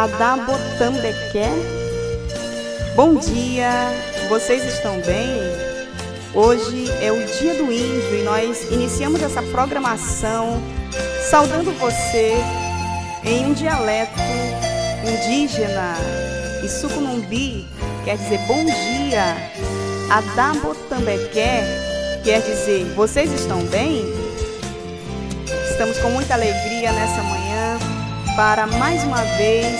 Adabotambequé. Bom dia, vocês estão bem? Hoje é o Dia do Índio e nós iniciamos essa programação saudando você em um dialeto indígena. Isucunumbi quer dizer bom dia. Adabotambequé quer dizer vocês estão bem? Estamos com muita alegria nessa manhã para mais uma vez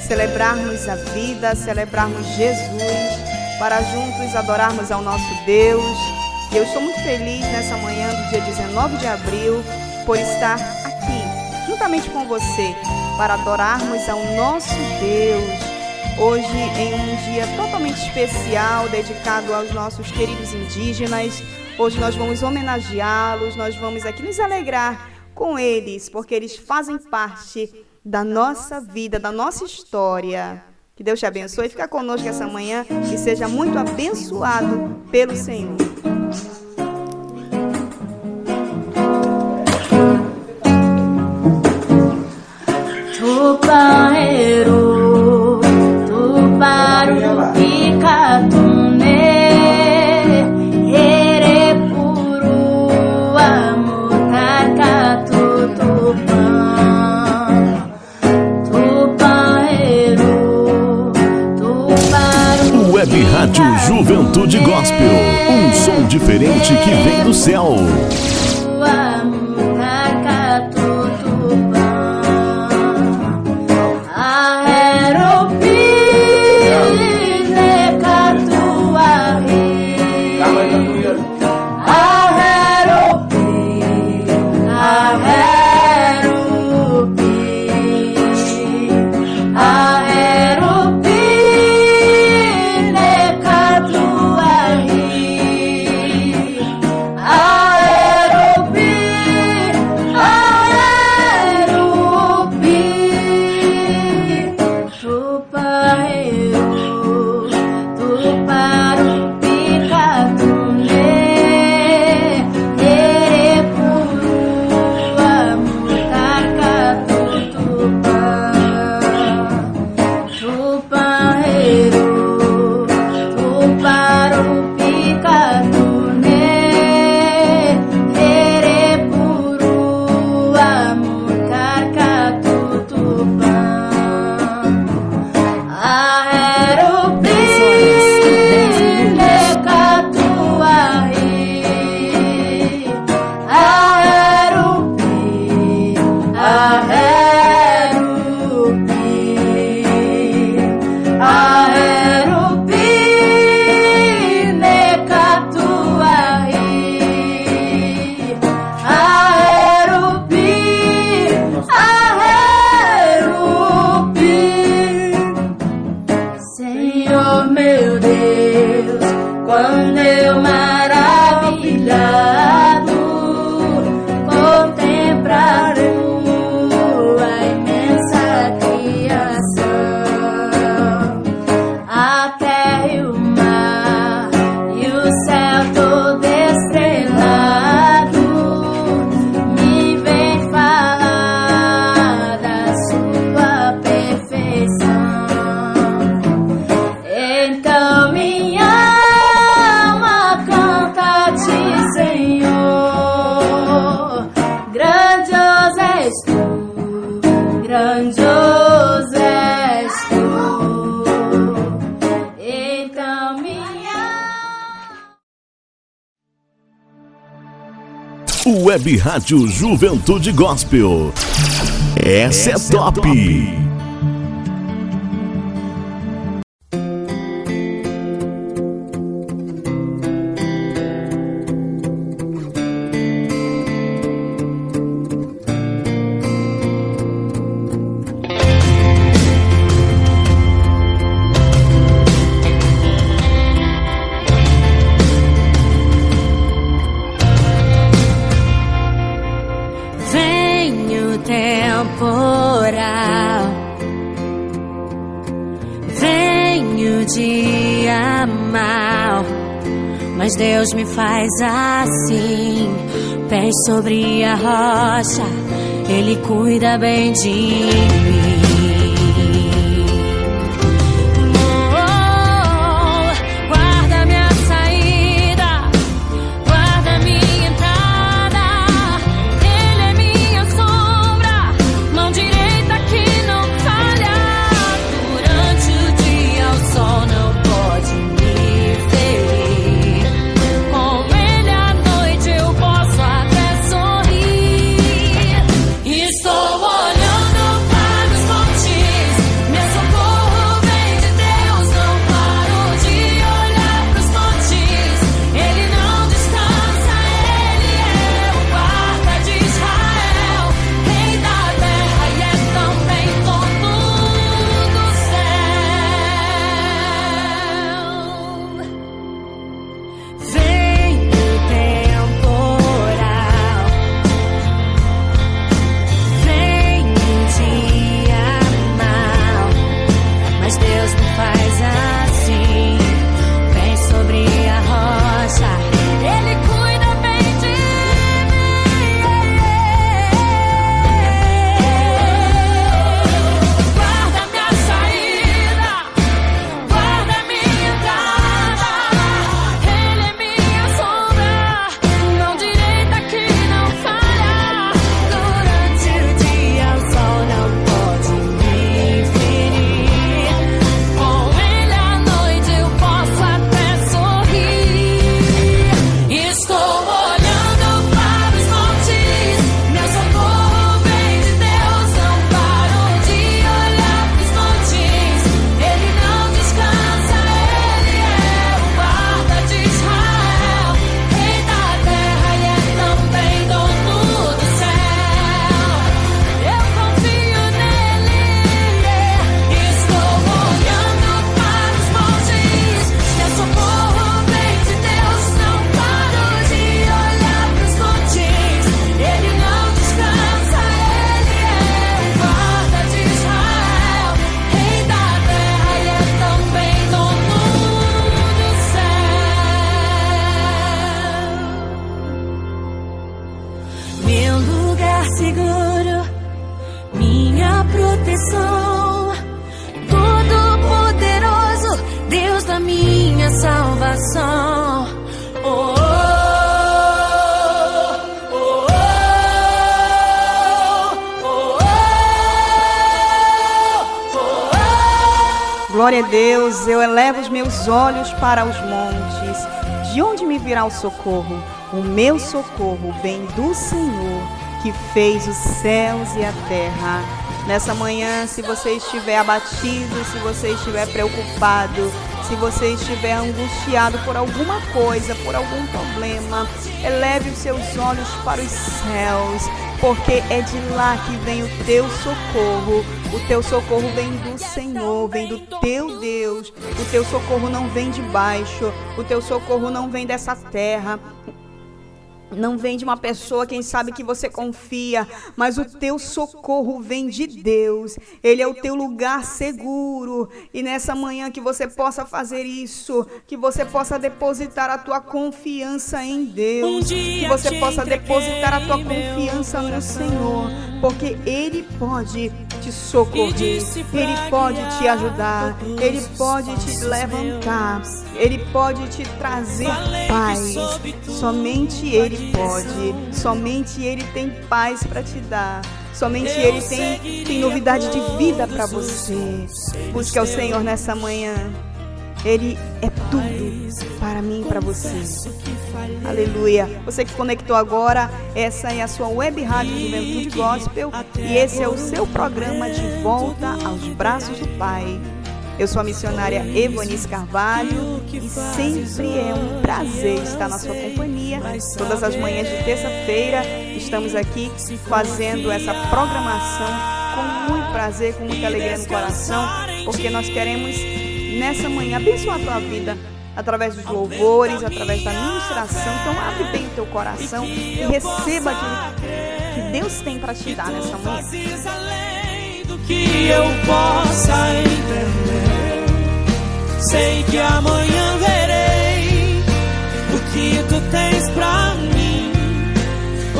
celebrarmos a vida, celebrarmos Jesus, para juntos adorarmos ao nosso Deus. E eu estou muito feliz nessa manhã do dia 19 de abril por estar aqui juntamente com você para adorarmos ao nosso Deus. Hoje, em um dia totalmente especial, dedicado aos nossos queridos indígenas, hoje nós vamos homenageá-los, nós vamos aqui nos alegrar com eles, porque eles fazem parte da nossa vida, da nossa história. Que Deus te abençoe. Fica conosco essa manhã e seja muito abençoado pelo Senhor. Diferente que vem do céu. Rádio Juventude Gospel. Essa, é top. Vem o temporal, vem o dia mal, mas Deus me faz assim, pés sobre a rocha Ele cuida bem de mim. Os olhos para os montes. De onde me virá o socorro? O meu socorro vem do Senhor, que fez os céus e a terra. Nessa manhã, se você estiver abatido, se você estiver preocupado, se você estiver angustiado por alguma coisa, por algum problema, eleve os seus olhos para os céus, porque é de lá que vem o teu socorro. O teu socorro vem do Senhor, vem do teu Deus. O teu socorro não vem de baixo, o teu socorro não vem dessa terra. Não vem de uma pessoa, quem sabe que você confia, mas o teu socorro vem de Deus. Ele é o teu lugar seguro. E nessa manhã que você possa fazer isso, que você possa depositar a tua confiança em Deus, que você possa depositar a tua confiança no Senhor, porque ele pode te socorrer, ele pode te ajudar, ele pode te levantar, ele pode te trazer paz. Somente ele pode, somente ele tem paz para te dar. Somente Ele tem, tem novidade de vida para você. Busque ao Senhor nessa manhã. Ele é tudo para mim e para você. Aleluia. Você que conectou agora, essa é a sua web rádio Juventude Gospel e esse é o seu programa de volta aos braços do Pai. Eu sou a missionária Evanice Carvalho e sempre é um prazer estar na sua companhia. Todas as manhãs de terça-feira estamos aqui fazendo essa programação com muito prazer, com muita alegria no coração, porque nós queremos nessa manhã abençoar a tua vida através dos louvores, através da ministração. Então abre bem o teu coração e receba aquilo que Deus tem para te dar nessa manhã. que eu possa entender. Sei que amanhã verei o que tu tens pra mim,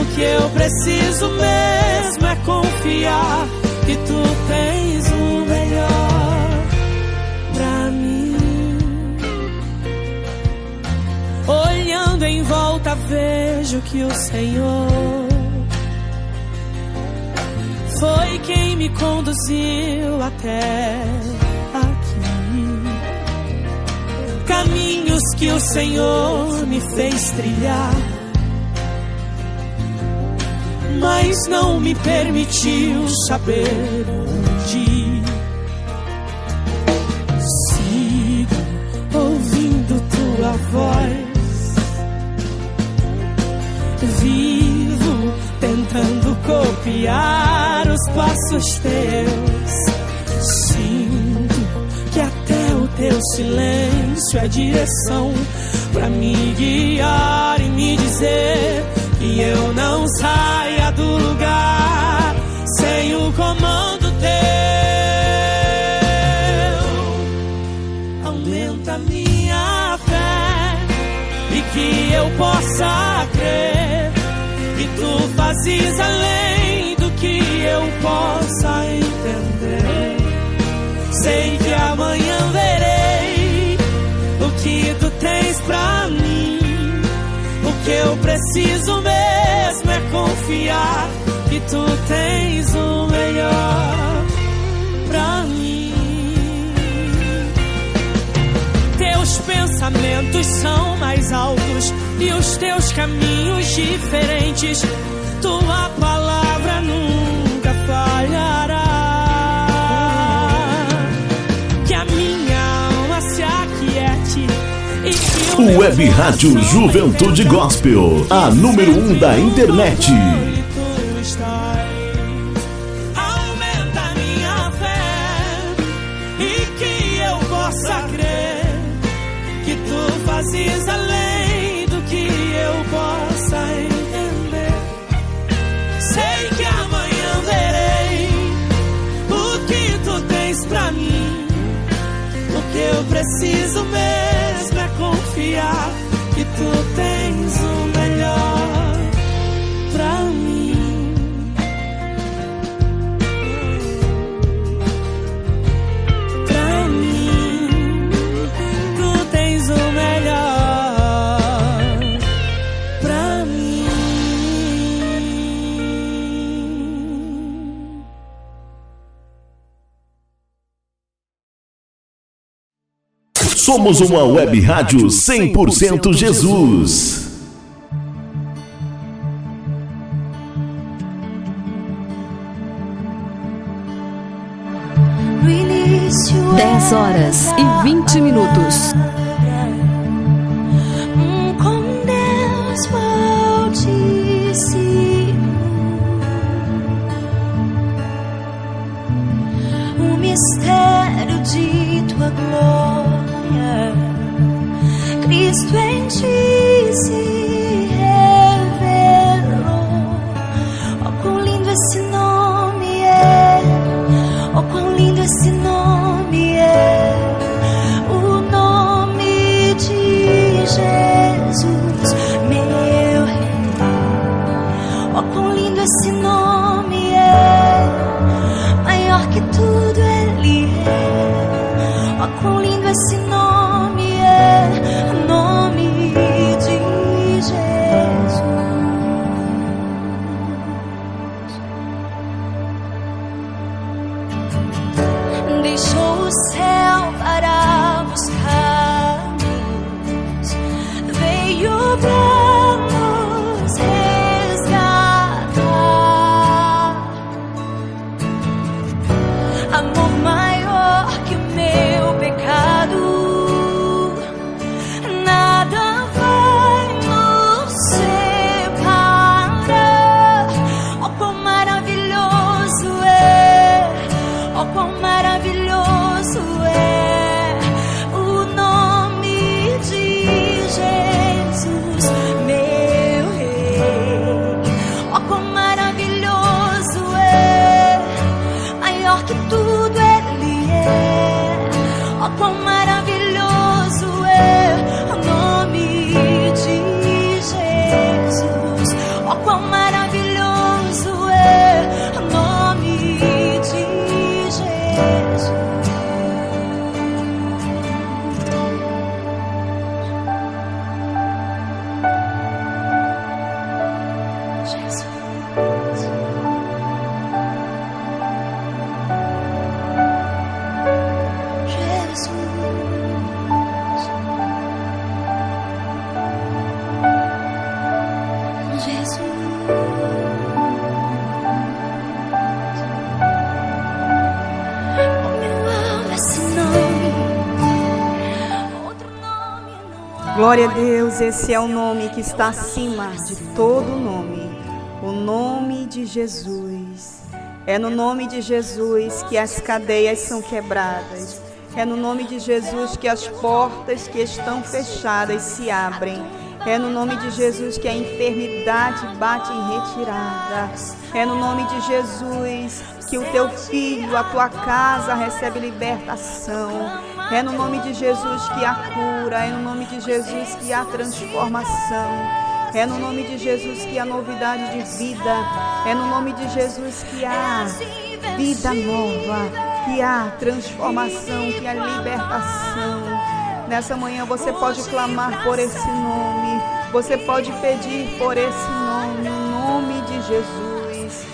o que eu preciso mesmo é confiar que tu tens o melhor pra mim. Olhando em volta, vejo que o Senhor foi quem me conduziu até Caminhos que o Senhor me fez trilhar mas não me permitiu saber onde. Sigo ouvindo tua voz, vivo tentando copiar os passos teus. Teu silêncio é direção para me guiar e me dizer que eu não saia do lugar sem o comando teu. Aumenta minha fé e que eu possa crer que tu fazes além do que eu possa entender. Sei que amanhã verei o que tu tens pra mim. O que eu preciso mesmo é confiar que tu tens o melhor pra mim. Teus pensamentos são mais altos e os teus caminhos diferentes. Tua palavra Web Rádio Juventude Gospel, a número um da internet. Aumenta minha fé e que eu possa crer que tu fazes além do que eu possa entender. Sei que amanhã verei o que tu tens pra mim. O que eu preciso mesmo confiar que tu tens Somos uma web rádio 100% Jesus. 10 horas e 20 minutos. Glória a Deus, esse é o nome que está acima de todo nome, o nome de Jesus. É no nome de Jesus que as cadeias são quebradas. É no nome de Jesus que as portas que estão fechadas se abrem. É no nome de Jesus que a enfermidade bate em retirada. É no nome de Jesus que o teu filho, a tua casa recebe libertação. É no nome de Jesus que há cura, é no nome de Jesus que há transformação. É no nome de Jesus que há novidade de vida. É no nome de Jesus que há vida nova, que há transformação, que há libertação. Nessa manhã você pode clamar por esse nome. Você pode pedir por esse nome, o nome de Jesus.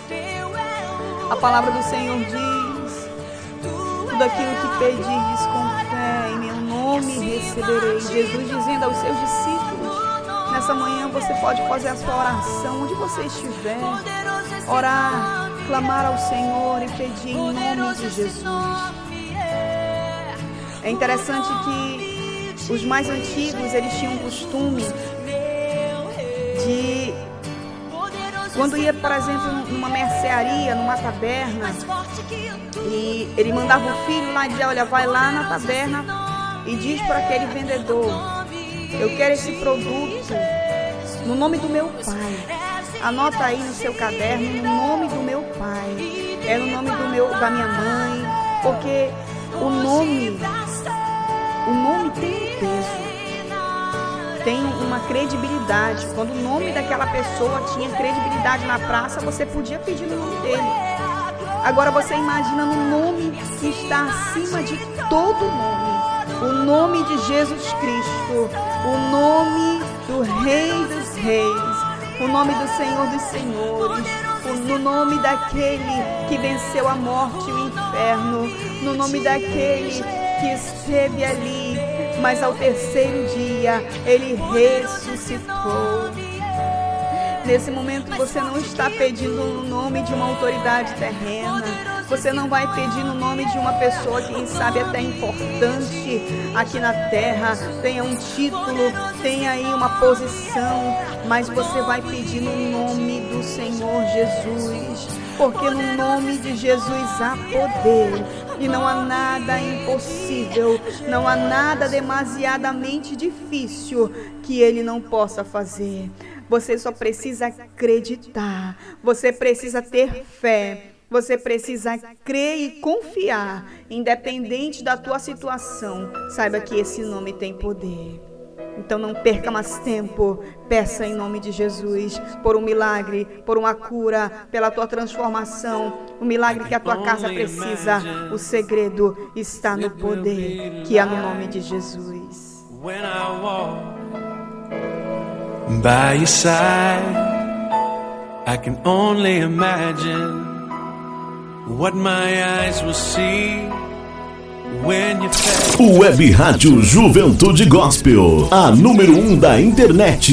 A palavra do Senhor diz: tudo aquilo que pedires com nome receberei. Jesus dizendo aos seus discípulos: nessa manhã você pode fazer a sua oração onde você estiver, orar, clamar ao Senhor e pedir em nome de Jesus. É interessante que os mais antigos eles tinham o costume de quando ia, por exemplo, numa mercearia, numa taberna, e ele mandava o filho lá e dizia, olha, vai lá na taberna e diz para aquele vendedor, eu quero esse produto no nome do meu pai. Anota aí no seu caderno, no nome do meu pai. É no nome do meu, da minha mãe, porque o nome, o nome tem um peso tem uma credibilidade. Quando o nome daquela pessoa tinha credibilidade na praça, você podia pedir no nome dele. Agora você imagina no nome que está acima de todo nome, o nome de Jesus Cristo, o nome do Rei dos Reis, o nome do Senhor dos Senhores, no nome daquele que venceu a morte e o inferno, no nome daquele que esteve ali mas ao terceiro dia ele ressuscitou. Nesse momento você não está pedindo o nome de uma autoridade terrena. Você não vai pedir no nome de uma pessoa, quem sabe até importante aqui na terra, tenha um título, tenha aí uma posição, mas você vai pedir no nome do Senhor Jesus, porque no nome de Jesus há poder e não há nada impossível, não há nada demasiadamente difícil que ele não possa fazer. Você só precisa acreditar, você precisa ter fé. Você precisa crer e confiar, independente da tua situação. Saiba que esse nome tem poder. Então não perca mais tempo. Peça em nome de Jesus por um milagre, por uma cura, pela tua transformação. O milagre que a tua casa precisa. O segredo está no poder que há no nome de Jesus. By your side, I can only imagine what my eyes will see. Web Rádio Juventude Gospel, a número 1 um da internet.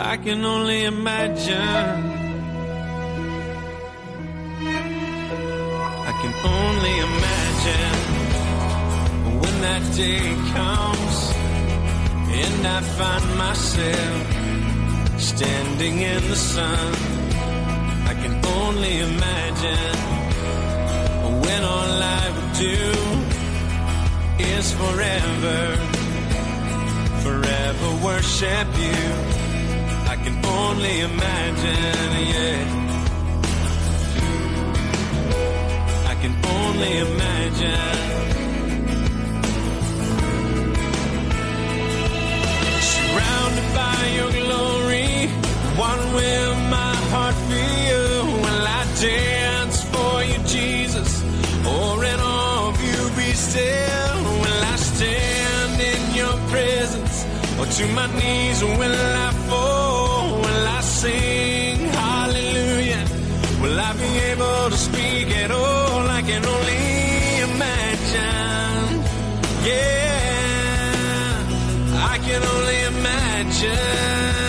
I can only imagine. I can only imagine when that day comes and I find myself standing in the sun. I can only imagine when all I would do is forever, forever worship you. I can only imagine, yeah. I can only imagine. Surrounded by your glory, what will my heart feel? Will I dance for you, Jesus? Or in awe of you be still? Will I stand in your presence? Or to my knees will I fall? Sing hallelujah? Will I be able to speak at all? I can only imagine. Yeah, I can only imagine.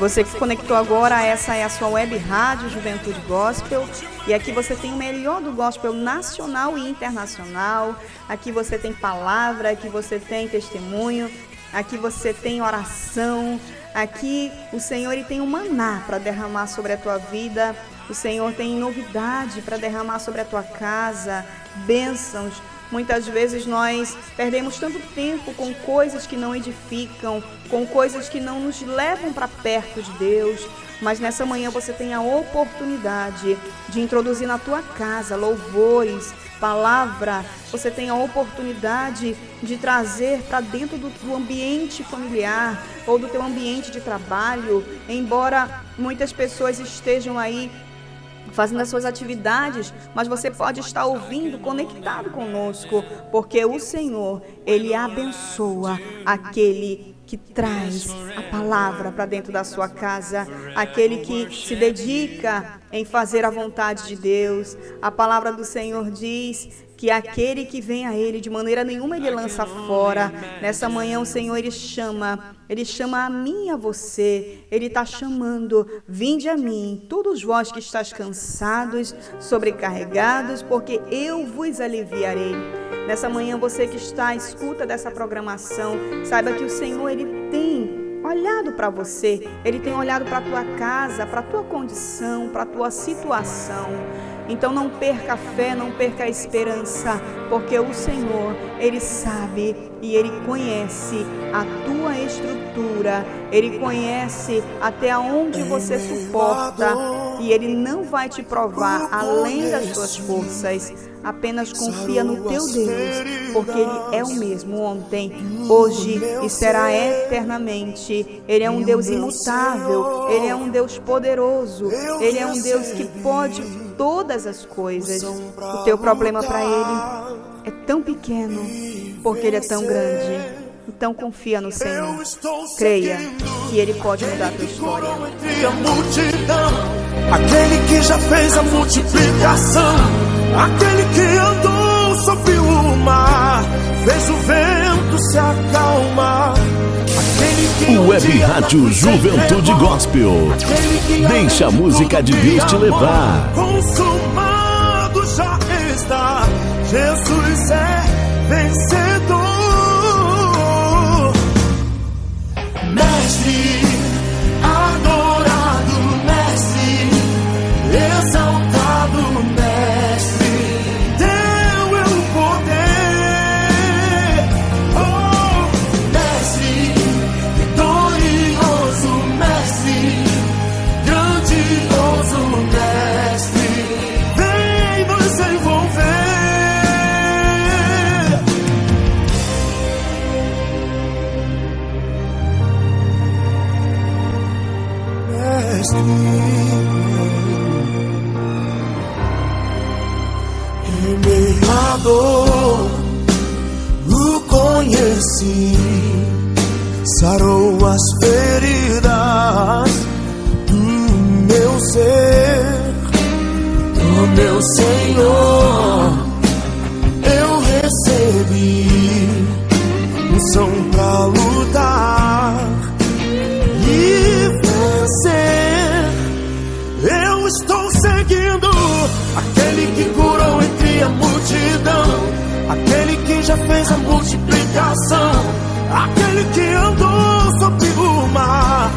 Você que conectou agora, essa é a sua web rádio Juventude Gospel. E aqui você tem o melhor do gospel nacional e internacional. Aqui você tem palavra, aqui você tem testemunho, aqui você tem oração. Aqui o Senhor ele tem um maná para derramar sobre a tua vida. O Senhor tem novidade para derramar sobre a tua casa, bênçãos. Muitas vezes nós perdemos tanto tempo com coisas que não edificam, com coisas que não nos levam para perto de Deus. Mas nessa manhã você tem a oportunidade de introduzir na tua casa louvores, palavra. Você tem a oportunidade de trazer para dentro do, do ambiente familiar ou do teu ambiente de trabalho. Embora muitas pessoas estejam aí fazendo as suas atividades, mas você pode estar ouvindo, conectado conosco, porque o Senhor, ele abençoa aquele que traz a palavra para dentro da sua casa, aquele que se dedica em fazer a vontade de Deus. A palavra do Senhor diz que aquele que vem a ele de maneira nenhuma ele lança fora. Nessa manhã o Senhor ele chama, ele chama a mim e a você. Ele está chamando, vinde a mim, todos vós que estáis cansados, sobrecarregados, porque eu vos aliviarei. Nessa manhã você que está à escuta dessa programação, saiba que o Senhor ele tem olhado para você, ele tem olhado para a tua casa, para a tua condição, para a tua situação. Então não perca a fé, não perca a esperança, porque o Senhor, ele sabe e ele conhece a tua estrutura, ele conhece até onde você suporta e ele não vai te provar além das tuas forças. Apenas confia no teu Deus, porque Ele é o mesmo ontem, hoje e será eternamente. Ele é um Deus imutável, Ele é um Deus poderoso, Ele é um Deus que pode todas as coisas. O teu problema para Ele é tão pequeno, porque Ele é tão grande. Então confia no Senhor. Creia que Ele pode mudar a tua história. aquele que já fez a multiplicação, aquele que andou sobre o mar, fez o vento se acalmar. Um Web Rádio Juventude Gospel. Deixa a música de Deus te levar. Consumado já está, Jesus é vencedor. Sarou as feridas do meu ser, do meu Senhor. Eu recebi unção pra lutar e vencer. Eu estou seguindo aquele que curou entre a multidão, aquele que já fez a multiplicação mar,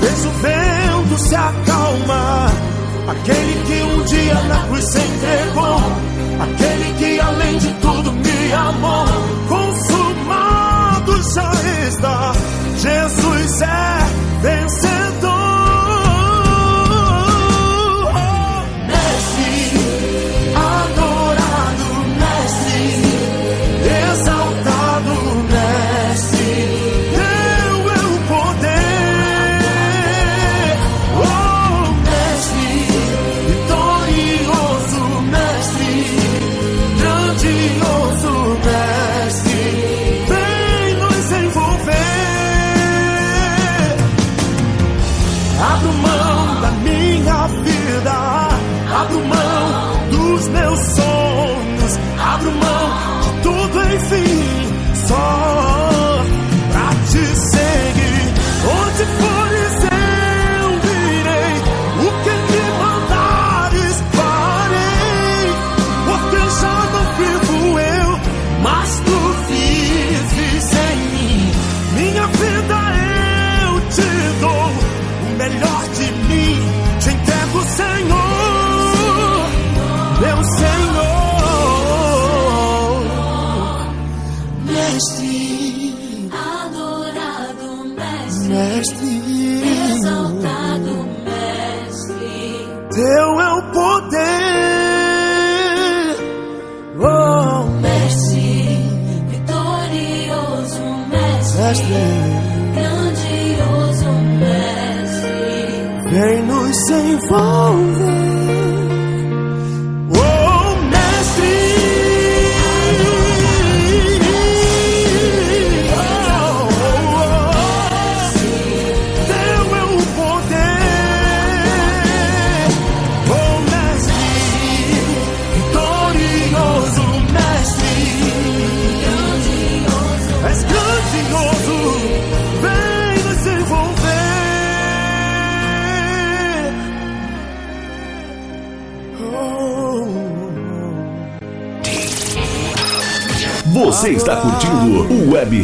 vejo o vento se acalmar. Aquele que um dia na cruz se entregou, aquele que além de tudo me amou, consumado já está. Jesus é vencedor.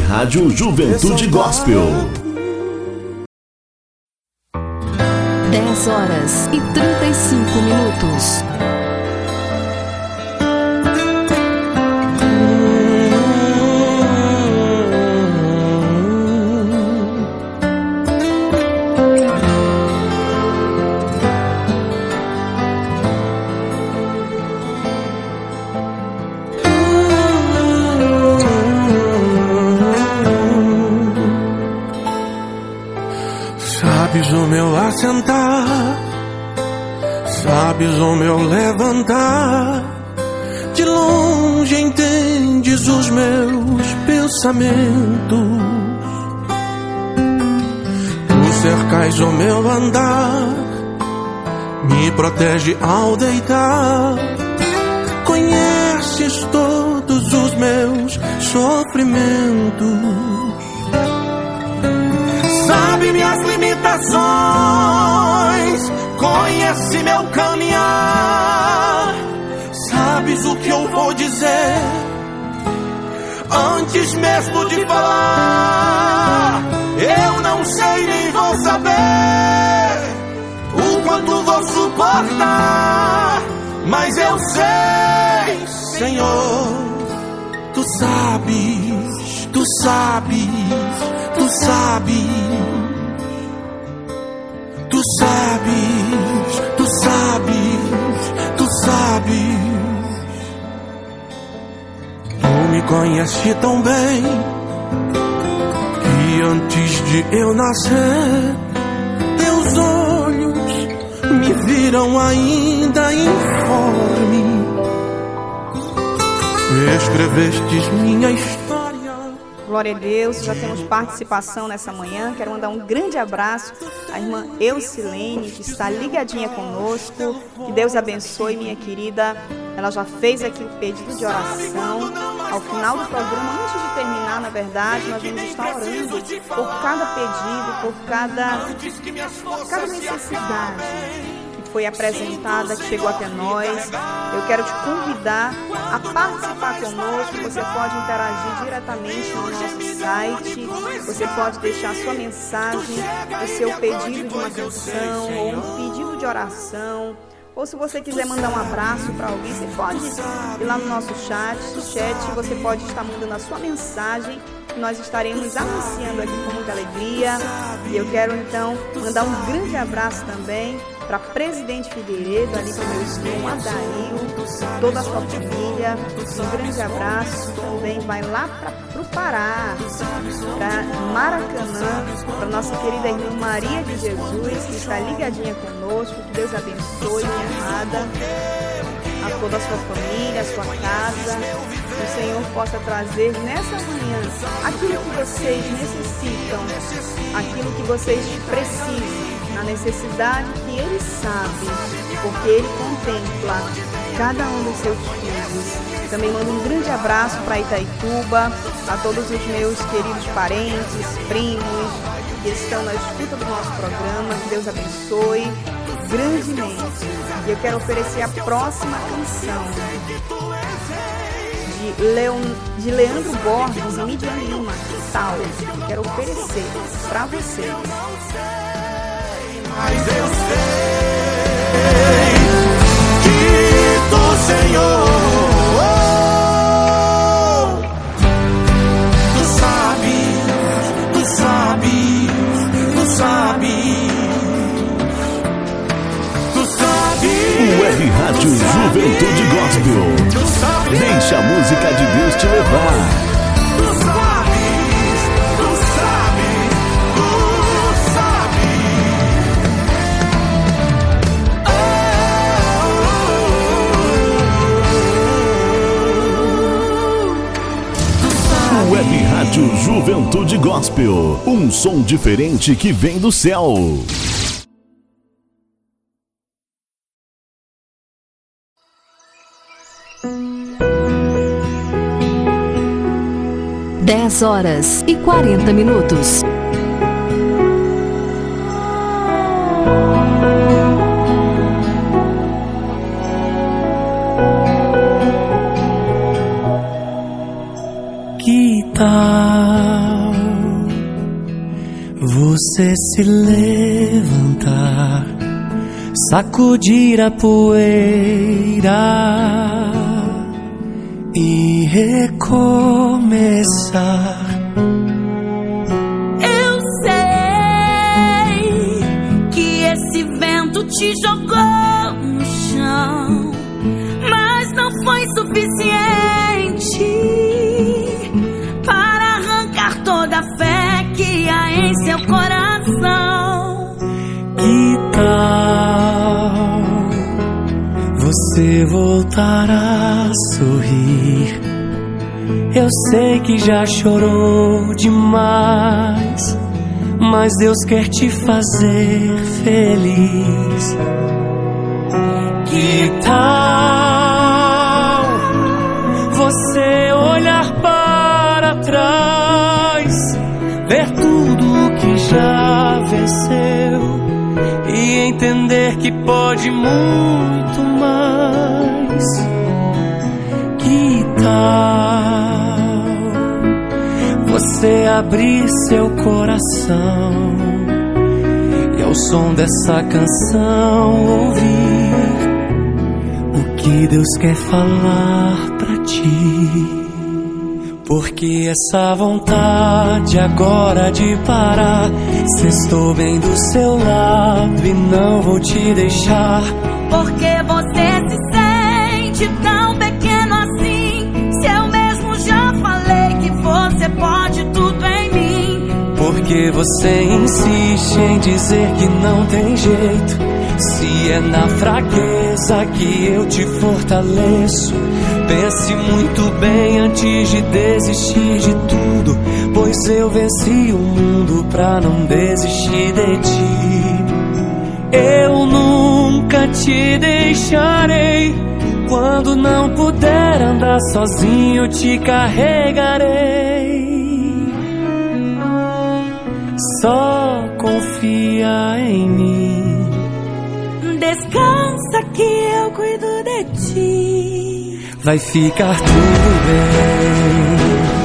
Rádio Juventude Gospel. já temos participação nessa manhã. Quero mandar um grande abraço à irmã Eucilene, que está ligadinha conosco. Que Deus abençoe, minha querida. Ela já fez aqui o pedido de oração. Ao final do programa, antes de terminar, na verdade, nós vamos estar orando por cada pedido, por cada, por cada necessidade que foi apresentada, que chegou até nós. Eu quero te convidar a participar conosco. Você pode interagir diretamente no nosso site. Você pode deixar sua mensagem, o seu pedido de uma canção ou um pedido de oração. Ou se você quiser mandar um abraço para alguém, você pode ir lá no nosso chat, no chat, você pode estar mandando a sua mensagem. Nós estaremos anunciando aqui com muita alegria. E eu quero então mandar um grande abraço também para Presidente Figueiredo, ali para o meu irmão Adail, toda a sua família. Um grande abraço. Também vai lá para o Pará, para Maracanã, para nossa querida irmã Maria de Jesus, que está ligadinha conosco. Que Deus abençoe, minha amada, a toda a sua família, a sua casa. Que o Senhor possa trazer nessa manhã aquilo que vocês necessitam, aquilo que vocês precisam necessidade que Ele sabe, porque Ele contempla cada um dos seus filhos. Também mando um grande abraço para Itaituba, a todos os meus queridos parentes, primos que estão na escuta do nosso programa. Que Deus abençoe grandemente. E eu quero oferecer a próxima canção de, Leon, de Leandro Borges e Midian Lima, tal? Quero oferecer para vocês. Mas eu sei que tu, Senhor, tu sabes, tu sabes, tu sabes, tu sabes. Web Rádio Juventude Gospel. Deixa a música de Deus te levar. Rádio Juventude Gospel. Um som diferente que vem do céu. Dez horas e quarenta minutos. Se levantar, sacudir a poeira e recomeçar? Eu sei que esse vento te jogou no chão, mas não foi suficiente para arrancar toda a fé que há em seu coração. Você voltar a sorrir? Eu sei que já chorou demais, mas Deus quer te fazer feliz. Que tal você olhar para trás, ver tudo que já venceu entender que pode muito mais? Que tal você abrir seu coração e ao som dessa canção ouvir o que Deus quer falar pra ti? Porque essa vontade agora de parar, se estou bem do seu lado e não vou te deixar. Porque você se sente tão pequeno assim. Se eu mesmo já falei que você pode tudo em mim. Porque você insiste em dizer que não tem jeito. Se é na fraqueza que eu te fortaleço. Pense muito bem antes de desistir de tudo. Pois eu venci o mundo pra não desistir de ti. Eu nunca te deixarei. Quando não puder andar sozinho, te carregarei. Só confia em mim. Descansa que Vai ficar tudo bem.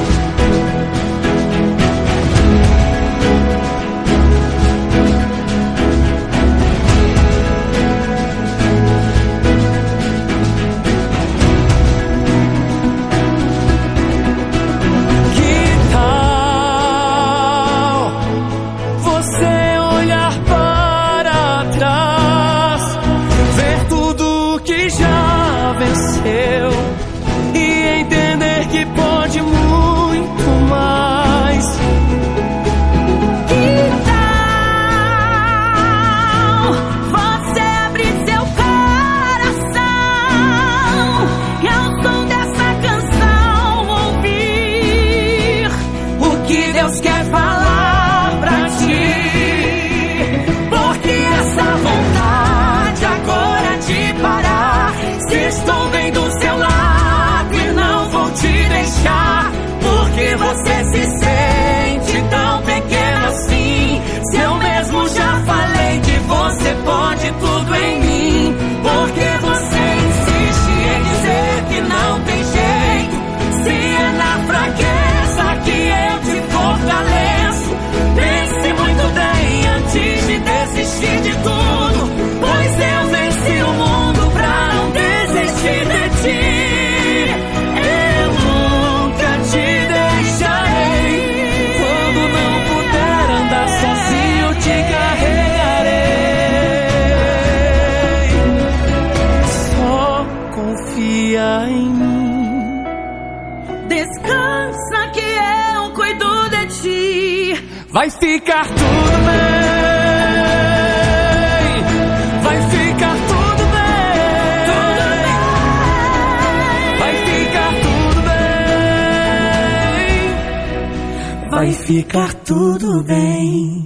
ficar tudo bem. Vai ficar tudo bem. Tudo bem. Vai ficar tudo bem. Vai ficar tudo bem.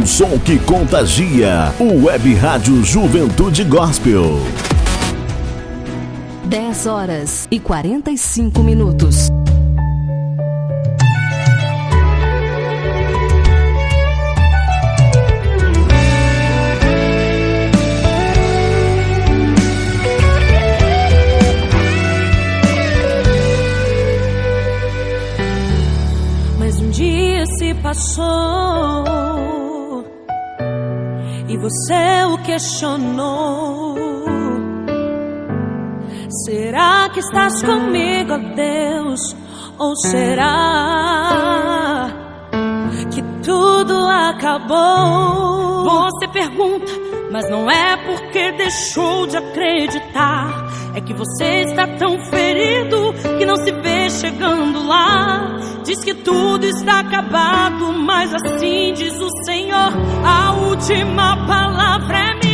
um som que contagia. O Web Rádio Juventude Gospel. 10 horas e 45 minutos. Mas um dia se passou você o questionou. Será que estás comigo, Deus? Ou será que tudo acabou? Você pergunta, mas não é porque deixou de acreditar. É que você está tão ferido que não se vê chegando lá. Diz que tudo está acabado, mas assim diz o Senhor: a última palavra é minha.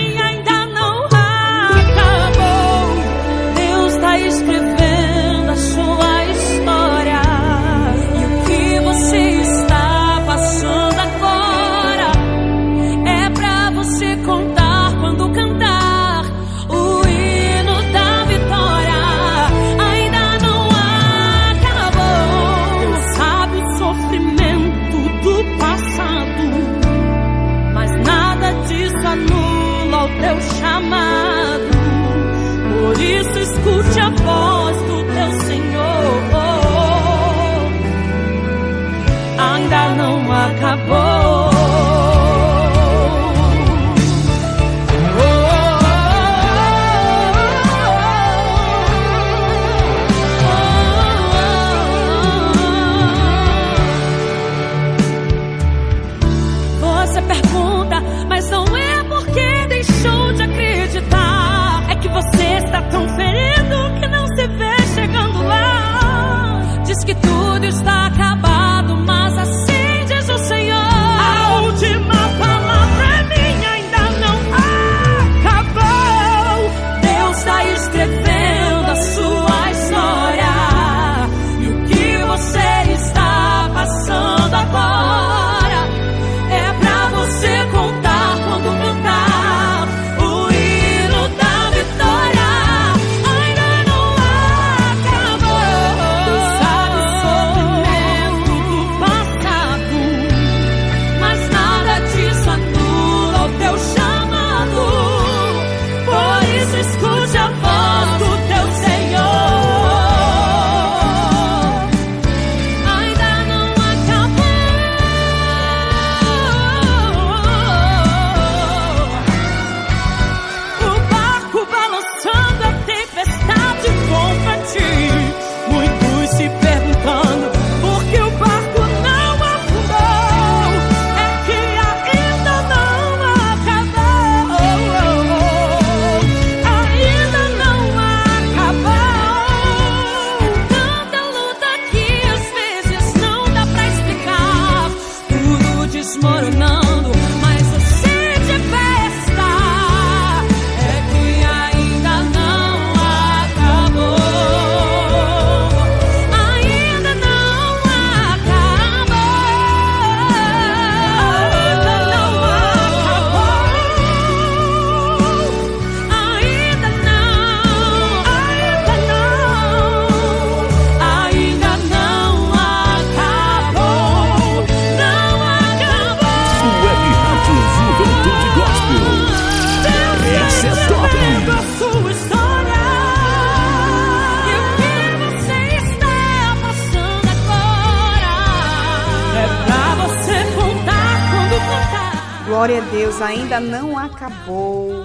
ainda não acabou.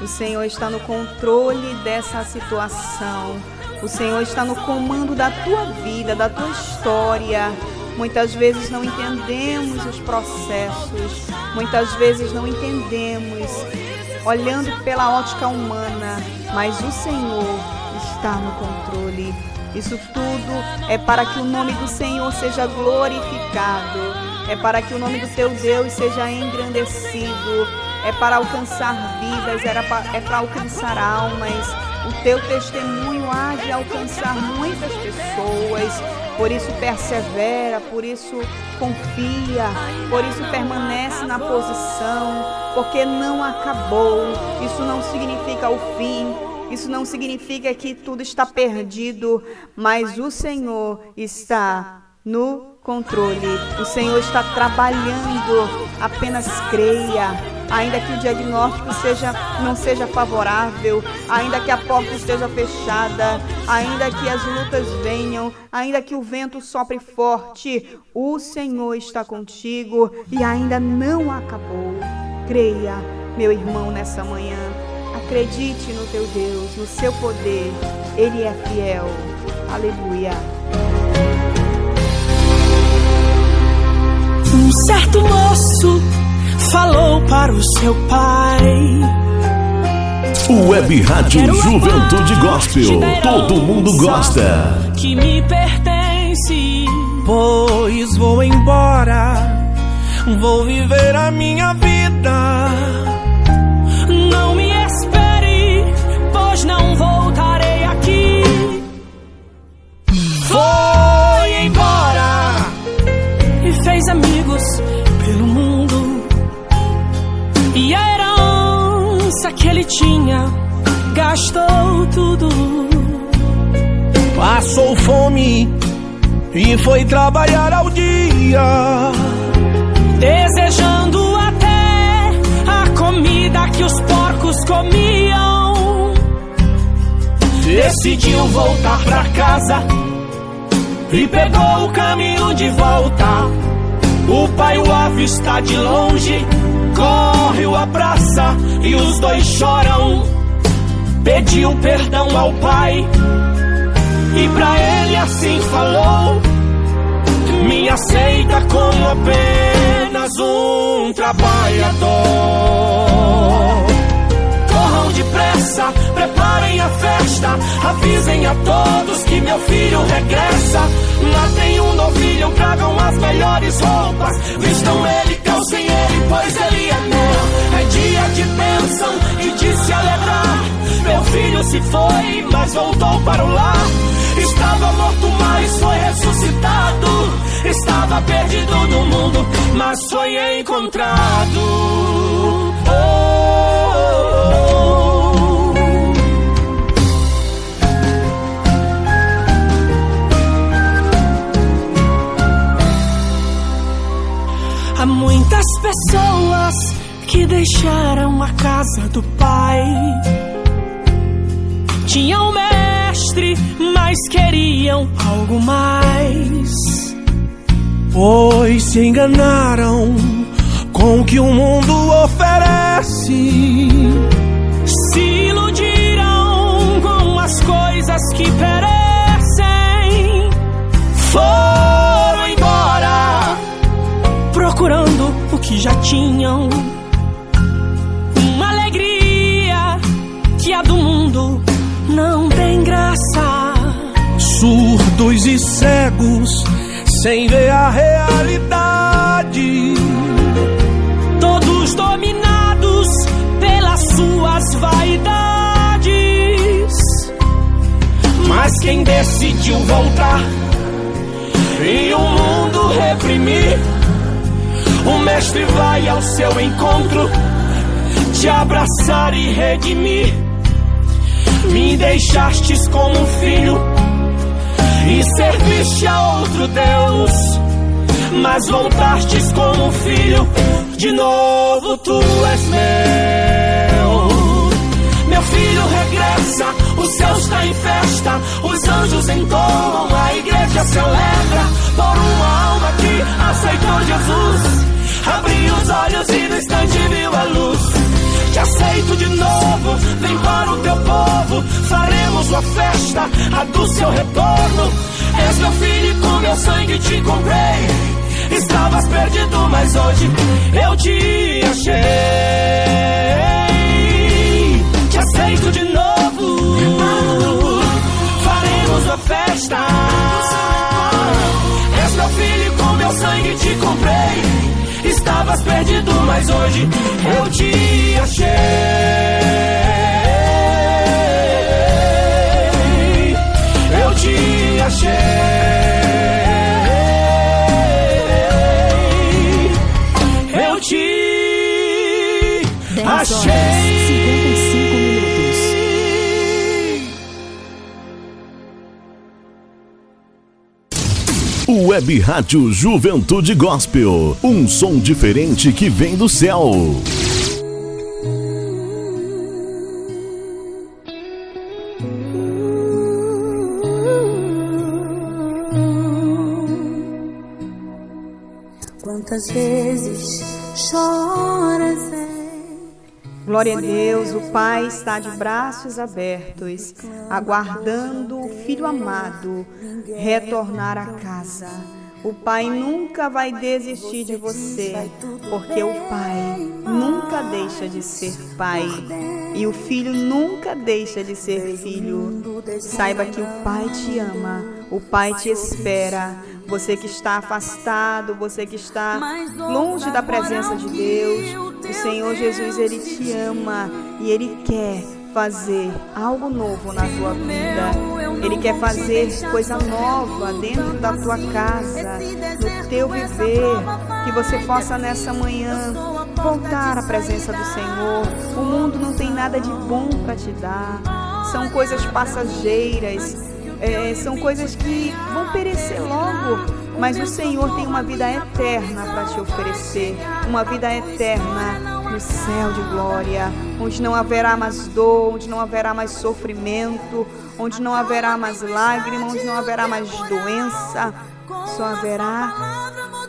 O Senhor está no controle dessa situação. O Senhor está no comando da tua vida, da tua história. Muitas vezes não entendemos os processos, muitas vezes não entendemos olhando pela ótica humana, mas o Senhor está no controle. Isso tudo é para que o nome do Senhor seja glorificado, é para que o nome do teu Deus seja engrandecido, é para alcançar vidas, é para alcançar almas. O teu testemunho há de alcançar muitas pessoas. Por isso persevera, por isso confia, por isso permanece na posição, porque não acabou. Isso não significa o fim, isso não significa que tudo está perdido, mas o Senhor está no controle. O Senhor está trabalhando. Apenas creia. Ainda que o diagnóstico seja, não seja favorável, ainda que a porta esteja fechada, ainda que as lutas venham, ainda que o vento sopre forte, o Senhor está contigo e ainda não acabou. Creia, meu irmão, nessa manhã. Acredite no teu Deus, no seu poder. Ele é fiel. Aleluia. Um certo moço falou para o seu pai. Web Rádio Quero Juventude Gospel. Todo mundo gosta. Que me pertence, pois vou embora. Vou viver a minha vida. Não me espere, pois não voltarei aqui. Foi embora e fez amigos que ele tinha gastou tudo. Passou fome e foi trabalhar ao dia, desejando até a comida que os porcos comiam. Decidiu voltar pra casa e pegou o caminho de volta. O pai o avista de longe, corre o abraça e os dois choram. Pediu perdão ao pai e pra ele assim falou: Me aceita como apenas um trabalhador. Depressa, preparem a festa, avisem a todos que meu filho regressa. Matem um novilho, tragam as melhores roupas, vistam ele, calcem ele, pois ele é meu. É dia de bênção e de se alegrar. Meu filho se foi, mas voltou para o lar. Estava morto, mas foi ressuscitado. Estava perdido no mundo, mas foi encontrado. Oh, muitas pessoas que deixaram a casa do pai. Tinham mestre, mas queriam algo mais. Pois se enganaram com o que o mundo oferece. Se iludiram com as coisas que perecem. Foram que já tinham. Uma alegria que a do mundo não tem graça. Surdos e cegos, sem ver a realidade. Todos dominados pelas suas vaidades. Mas quem decidiu voltar e o mundo reprimir, o mestre vai ao seu encontro, te abraçar e redimir. Me deixastes como um filho e serviste a outro Deus, mas voltastes como um filho, de novo tu és meu. Meu filho regressa, o céu está em festa, os anjos entoam, a igreja celebra por uma alma aceitou Jesus. Abri os olhos e no instante viu a luz. Te aceito de novo, vem para o teu povo. Faremos uma festa, a do seu retorno. És meu filho com meu sangue te comprei. Estavas perdido, mas hoje eu te achei. Te aceito de novo. Faremos uma festa. És meu filho sangue te comprei. Estavas perdido, mas hoje eu te achei. Eu te achei. Eu te 10 horas, achei. Web Rádio Juventude Gospel. Um som diferente que vem do céu. Quantas vezes choras Glória a Deus, o Pai está de braços abertos, aguardando o filho amado retornar a casa. O Pai nunca vai desistir de você, porque o Pai nunca deixa de ser Pai e o Filho nunca deixa de ser Filho. Saiba que o Pai te ama, o Pai te espera. Você que está afastado, você que está longe da presença de Deus, o Senhor Jesus, Ele te ama e Ele quer fazer algo novo na tua vida. Ele quer fazer coisa nova dentro da tua casa, no teu viver. Que você possa nessa manhã voltar à presença do Senhor. O mundo não tem nada de bom para te dar. São coisas passageiras, é, são coisas que vão perecer logo. Mas o Senhor tem uma vida eterna para te oferecer, uma vida eterna no céu de glória, onde não haverá mais dor, onde não haverá mais sofrimento, onde não haverá mais lágrimas, onde não haverá mais doença, só haverá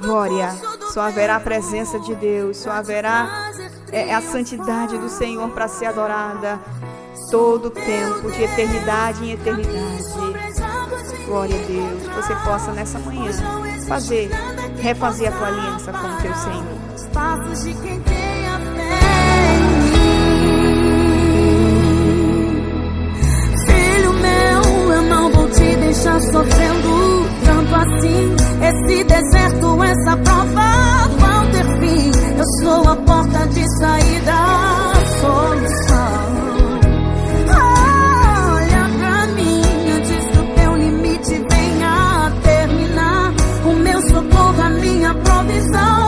glória, só haverá a presença de Deus, só haverá é, a santidade do Senhor para ser adorada todo o tempo, de eternidade em eternidade. Glória a Deus, você possa nessa manhã fazer, refazer a tua aliança com o teu Senhor. Filho meu, eu não vou te deixar sofrendo tanto assim. Esse deserto, essa prova vão ter fim. Eu sou a porta de saída, a solução. Provisão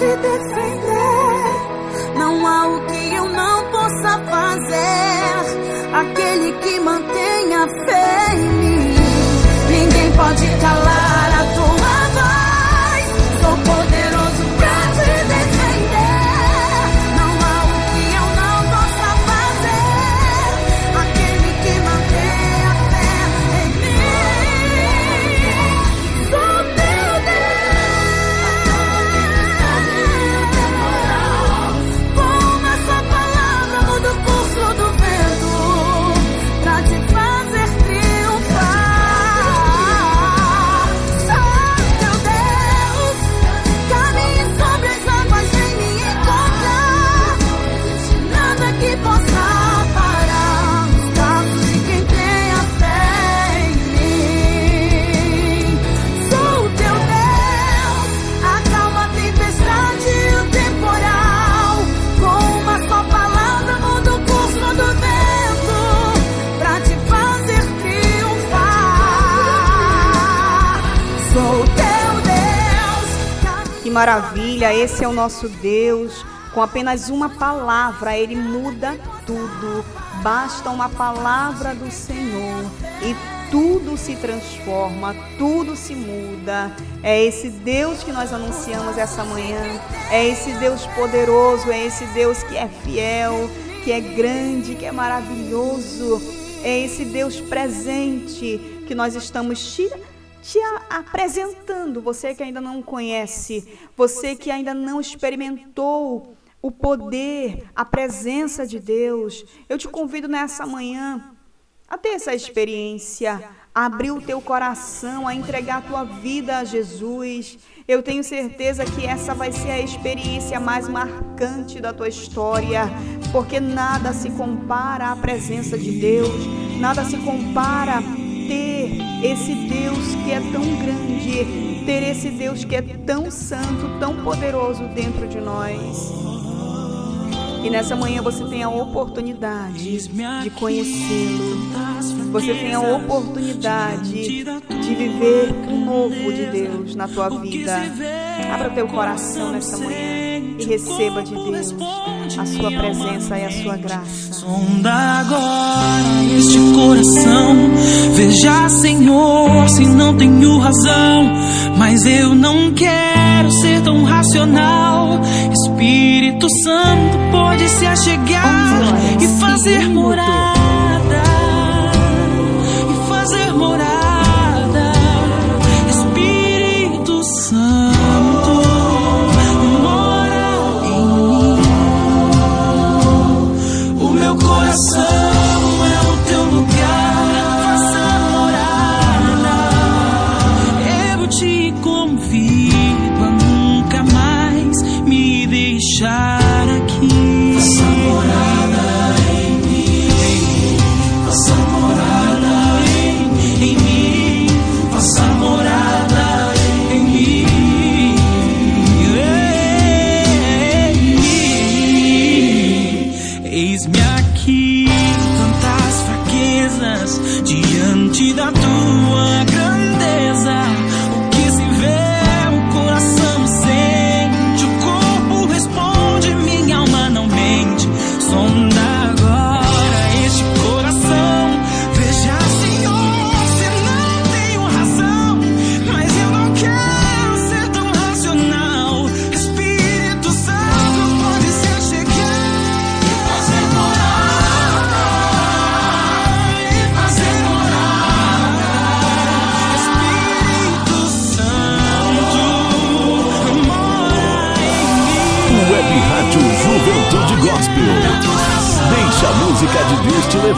te defender. Não há o que eu não possa fazer. Aquele que mantém a fé em mim. Ninguém pode calar Maravilha, esse é o nosso Deus. Com apenas uma palavra, ele muda tudo. Basta uma palavra do Senhor e tudo se transforma, tudo se muda. É esse Deus que nós anunciamos essa manhã. É esse Deus poderoso, é esse Deus que é fiel, que é grande, que é maravilhoso. É esse Deus presente que nós estamos te, te apresentando. Você que ainda não conhece, você que ainda não experimentou o poder, a presença de Deus. Eu te convido nessa manhã a ter essa experiência, a abrir o teu coração, a entregar a tua vida a Jesus. Eu tenho certeza que essa vai ser a experiência mais marcante da tua história, porque nada se compara à presença de Deus, nada se compara ter esse Deus que é tão grande, ter esse Deus que é tão santo, tão poderoso dentro de nós. E nessa manhã você tem a oportunidade de conhecê-lo. Você tem a oportunidade de viver o novo de Deus na tua vida. Abra teu coração nessa manhã e receba de Deus a sua presença e a sua graça. Sonda agora este coração. Veja, Senhor, se não tenho razão. Mas eu não quero ser tão racional. Espírito Santo pode se achegar e fazer um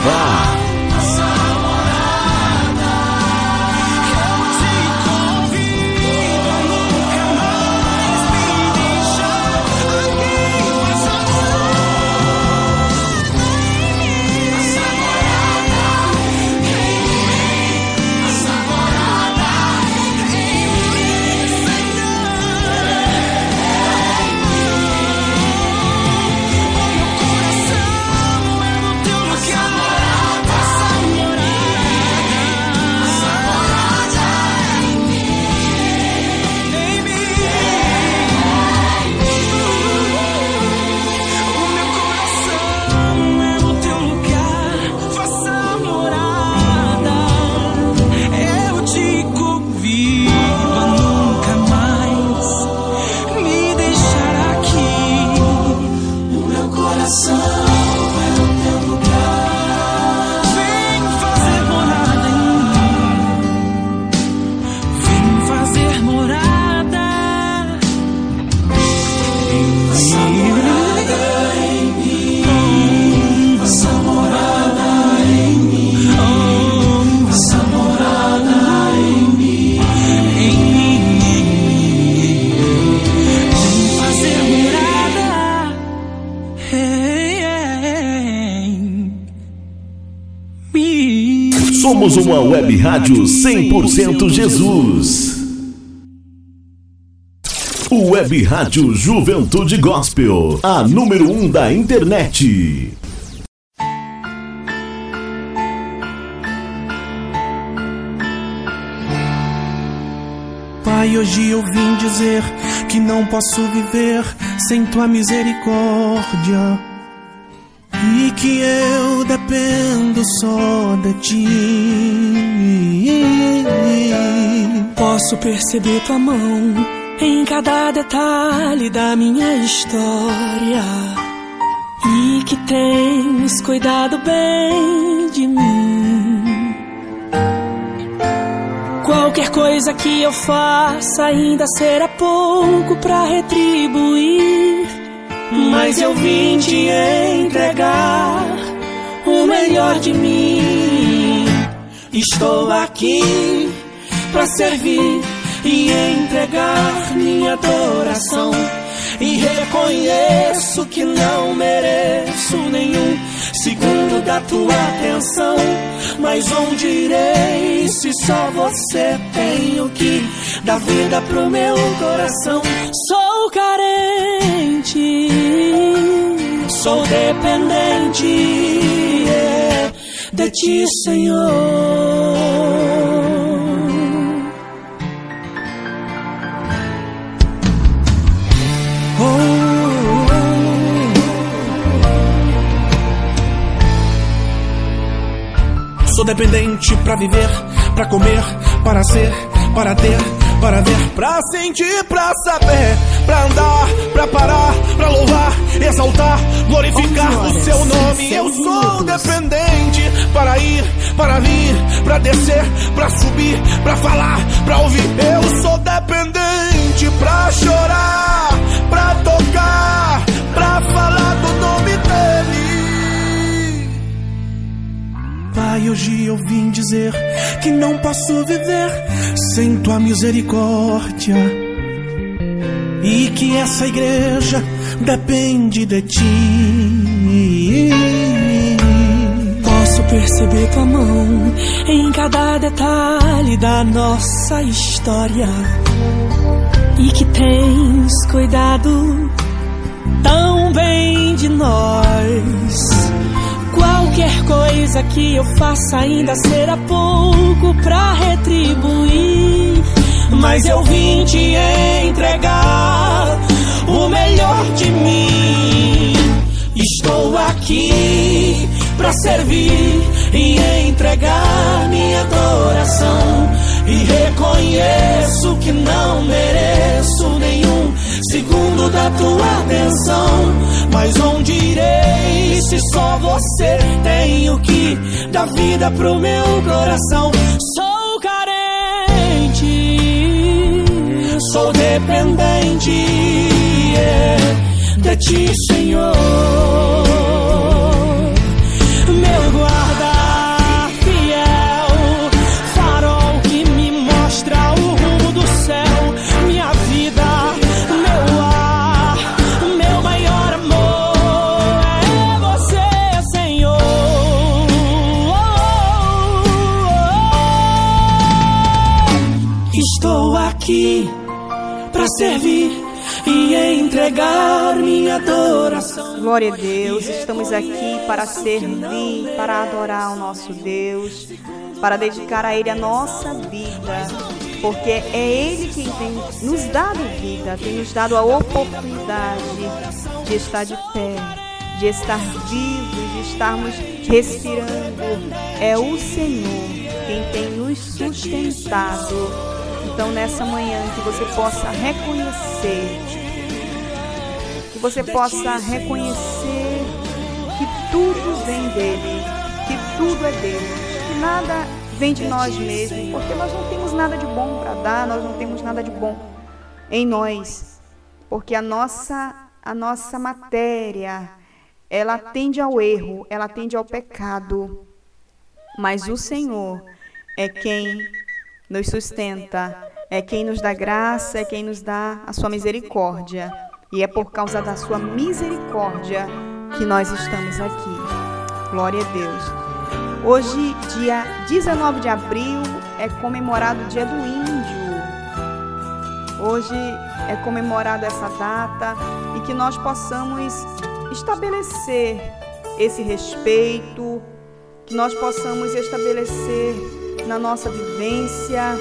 Deus Uma web rádio 100% Jesus. Web Rádio Juventude Gospel, a número 1 um da internet. Pai, hoje eu vim dizer que não posso viver sem tua misericórdia. Que eu dependo só de ti. Posso perceber tua mão em cada detalhe da minha história. E que tens cuidado bem de mim. Qualquer coisa que eu faça ainda será pouco pra retribuir. Mas eu vim te entregar o melhor de mim. Estou aqui pra servir e entregar minha adoração. E reconheço que não mereço nenhum segundo da tua atenção. Mas onde irei se só você tem o que dá vida pro meu coração? Sou carente, sou dependente de ti, Senhor. Sou dependente pra viver, pra comer, para ser, para ter, para ver, Pra sentir, pra saber, pra andar, pra parar, pra louvar, exaltar, glorificar 11 o seu nome. Eu sou dependente para ir, para vir, pra descer, pra subir, pra falar, pra ouvir. Eu sou dependente pra chorar, pra tocar, pra falar Pai, hoje eu vim dizer que não posso viver sem tua misericórdia. E que essa igreja depende de ti. Posso perceber tua mão em cada detalhe da nossa história. E que tens cuidado tão bem de nós. Qualquer coisa que eu faça ainda será pouco pra retribuir. Mas eu vim te entregar o melhor de mim. Estou aqui pra servir e entregar minha adoração. E reconheço que não mereço nenhum segundo da tua atenção. Mas onde irei se só você tem o que dá vida pro meu coração? Sou carente, sou dependente é, de ti, Senhor. Servir e entregar minha adoração. Glória a Deus, estamos aqui para servir, para adorar o nosso Deus, para dedicar a Ele a nossa vida, porque é Ele quem tem nos dado vida, tem nos dado a oportunidade de estar de pé, de estar vivos, de estarmos respirando. É o Senhor quem tem nos sustentado. Então, nessa manhã, que você possa reconhecer que você possa reconhecer que tudo vem dele, que tudo é dele, que nada vem de nós mesmos, porque nós não temos nada de bom para dar, nós não temos nada de bom em nós, porque a nossa a nossa matéria ela tende ao erro, ela tende ao pecado, mas o Senhor é quem nos sustenta, é quem nos dá graça, é quem nos dá a sua misericórdia. E é por causa da sua misericórdia que nós estamos aqui. Glória a Deus. Hoje, dia 19 de abril, é comemorado o Dia do Índio. Hoje é comemorado essa data e que nós possamos estabelecer esse respeito, que nós possamos estabelecer na nossa vivência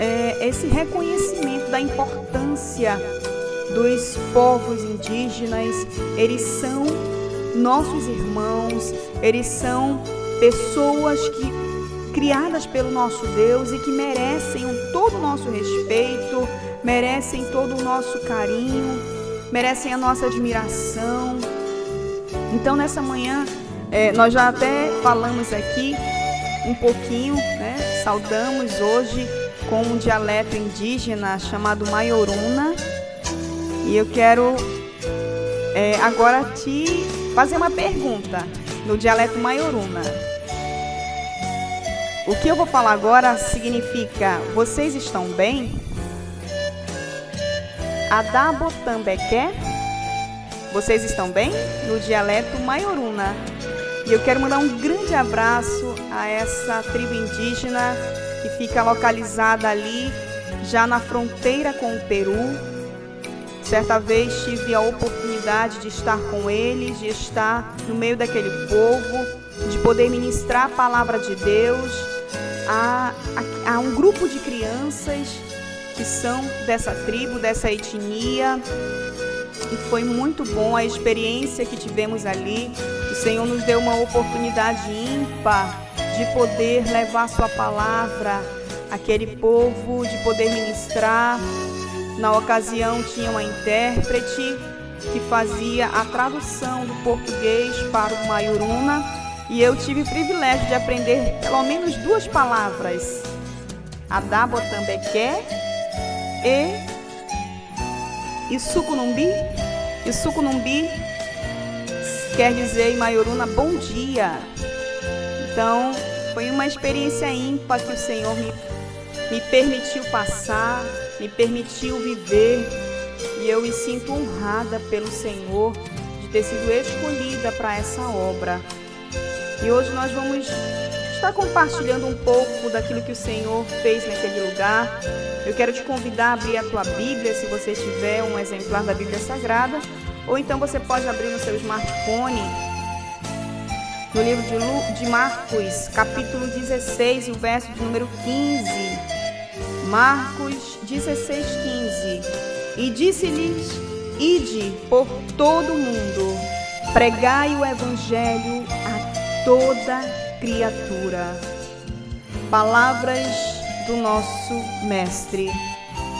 é, esse reconhecimento da importância dos povos indígenas, eles são nossos irmãos, eles são pessoas que criadas pelo nosso Deus e que merecem todo o nosso respeito, merecem todo o nosso carinho, merecem a nossa admiração. Então, nessa manhã, é, nós já até falamos aqui um pouquinho, né? Saudamos hoje com um dialeto indígena chamado Maioruna. E eu quero é, agora te fazer uma pergunta no dialeto Maioruna. O que eu vou falar agora significa vocês estão bem? Adabotambequé? Vocês estão bem? No dialeto Maioruna. E eu quero mandar um grande abraço a essa tribo indígena que fica localizada ali, já na fronteira com o Peru. Certa vez tive a oportunidade de estar com eles, de estar no meio daquele povo, de poder ministrar a palavra de Deus a, a, a um grupo de crianças que são dessa tribo, dessa etnia. E foi muito bom a experiência que tivemos ali. O Senhor nos deu uma oportunidade ímpar de poder levar Sua palavra àquele povo, de poder ministrar. Na ocasião, tinha uma intérprete que fazia a tradução do português para o Maioruna e eu tive o privilégio de aprender pelo menos duas palavras: Adabotambequé e Isucunumbi. Isucunumbi quer dizer em Maioruna bom dia. Então, foi uma experiência ímpar que o Senhor me, me permitiu passar, me permitiu viver. E eu me sinto honrada pelo Senhor de ter sido escolhida para essa obra. E hoje nós vamos estar compartilhando um pouco daquilo que o Senhor fez naquele lugar. Eu quero te convidar a abrir a tua Bíblia, se você tiver um exemplar da Bíblia Sagrada, ou então você pode abrir no seu smartphone no livro de, Lu, de Marcos, capítulo 16, o verso de número 15. Marcos 16, 15. E disse-lhes: Ide por todo o mundo, pregai o evangelho a toda criatura. Palavras do nosso Mestre,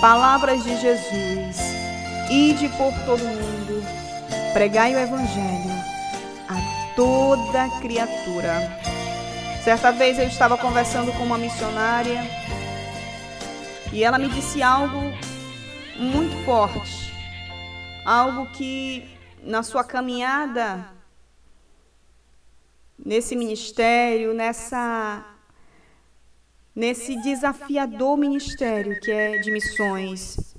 palavras de Jesus. Ide por todo o mundo, pregai o evangelho toda criatura. Certa vez eu estava conversando com uma missionária e ela me disse algo muito forte, algo que na sua caminhada nesse ministério, nessa nesse desafiador ministério que é de missões.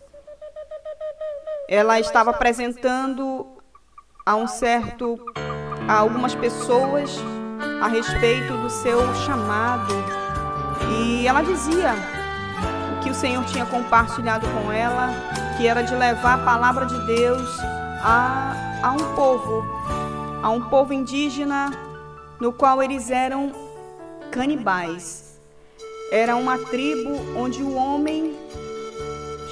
Ela estava apresentando a um certo a algumas pessoas a respeito do seu chamado e ela dizia o que o Senhor tinha compartilhado com ela, que era de levar a palavra de Deus a, a um povo, a um povo indígena no qual eles eram canibais. Era uma tribo onde o homem,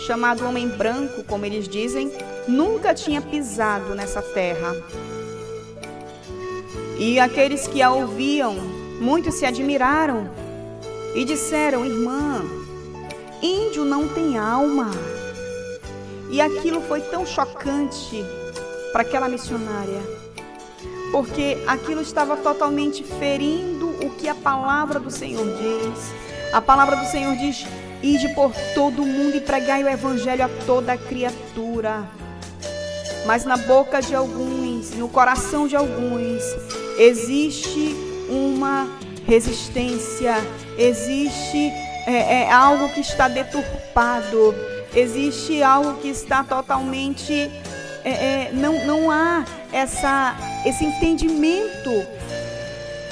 chamado homem branco, como eles dizem, nunca tinha pisado nessa terra. E aqueles que a ouviam, muitos se admiraram e disseram: Irmã, índio não tem alma. E aquilo foi tão chocante para aquela missionária, porque aquilo estava totalmente ferindo o que a palavra do Senhor diz. A palavra do Senhor diz: Ide por todo o mundo e pregai o evangelho a toda criatura. Mas na boca de alguns, no coração de alguns, existe uma resistência, existe é, é, algo que está deturpado, existe algo que está totalmente. É, é, não, não há essa, esse entendimento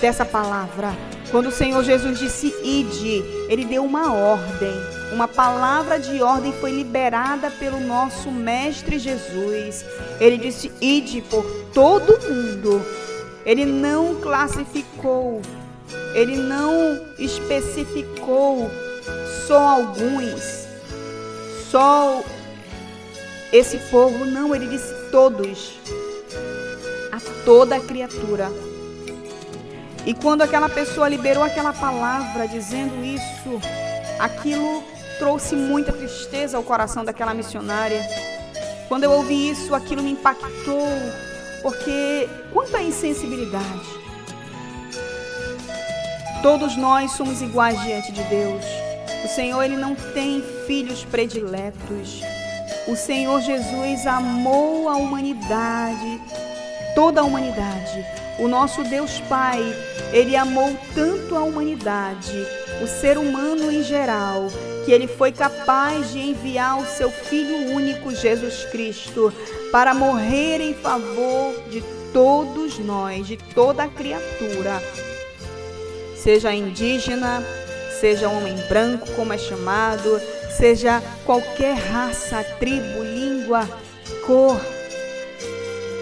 dessa palavra. Quando o Senhor Jesus disse ide, ele deu uma ordem, uma palavra de ordem foi liberada pelo nosso Mestre Jesus. Ele disse ide por todo mundo. Ele não classificou, ele não especificou só alguns, só esse povo, não, ele disse todos, a toda criatura. E quando aquela pessoa liberou aquela palavra dizendo isso, aquilo trouxe muita tristeza ao coração daquela missionária. Quando eu ouvi isso, aquilo me impactou, porque quanta insensibilidade. Todos nós somos iguais diante de Deus. O Senhor ele não tem filhos prediletos. O Senhor Jesus amou a humanidade, toda a humanidade. O nosso Deus Pai, ele amou tanto a humanidade, o ser humano em geral, que ele foi capaz de enviar o seu filho único Jesus Cristo para morrer em favor de todos nós, de toda criatura. Seja indígena, seja homem branco, como é chamado, seja qualquer raça, tribo, língua, cor.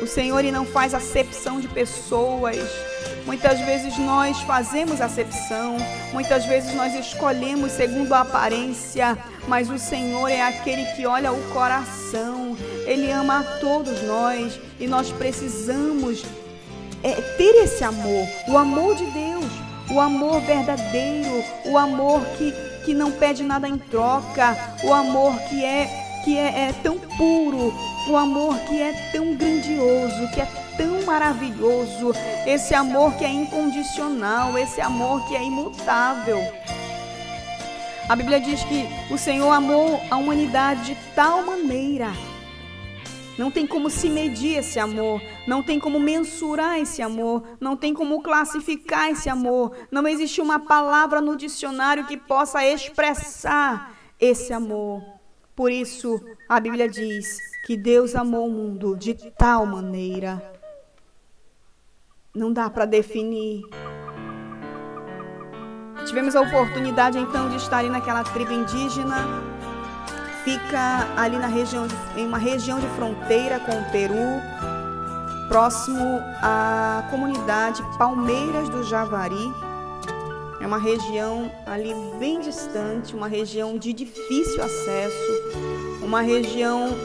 O Senhor ele não faz acepção de pessoas. Muitas vezes nós fazemos acepção, muitas vezes nós escolhemos segundo a aparência, mas o Senhor é aquele que olha o coração. Ele ama a todos nós e nós precisamos é, ter esse amor, o amor de Deus o amor verdadeiro, o amor que, que não pede nada em troca, o amor que é que é, é tão puro, o amor que é tão grandioso, que é tão maravilhoso, esse amor que é incondicional, esse amor que é imutável. A Bíblia diz que o Senhor amou a humanidade de tal maneira não tem como se medir esse amor, não tem como mensurar esse amor, não tem como classificar esse amor. Não existe uma palavra no dicionário que possa expressar esse amor. Por isso, a Bíblia diz que Deus amou o mundo de tal maneira. Não dá para definir. Tivemos a oportunidade então de estar ali naquela tribo indígena fica ali na região de, em uma região de fronteira com o Peru, próximo à comunidade Palmeiras do Javari. É uma região ali bem distante, uma região de difícil acesso, uma região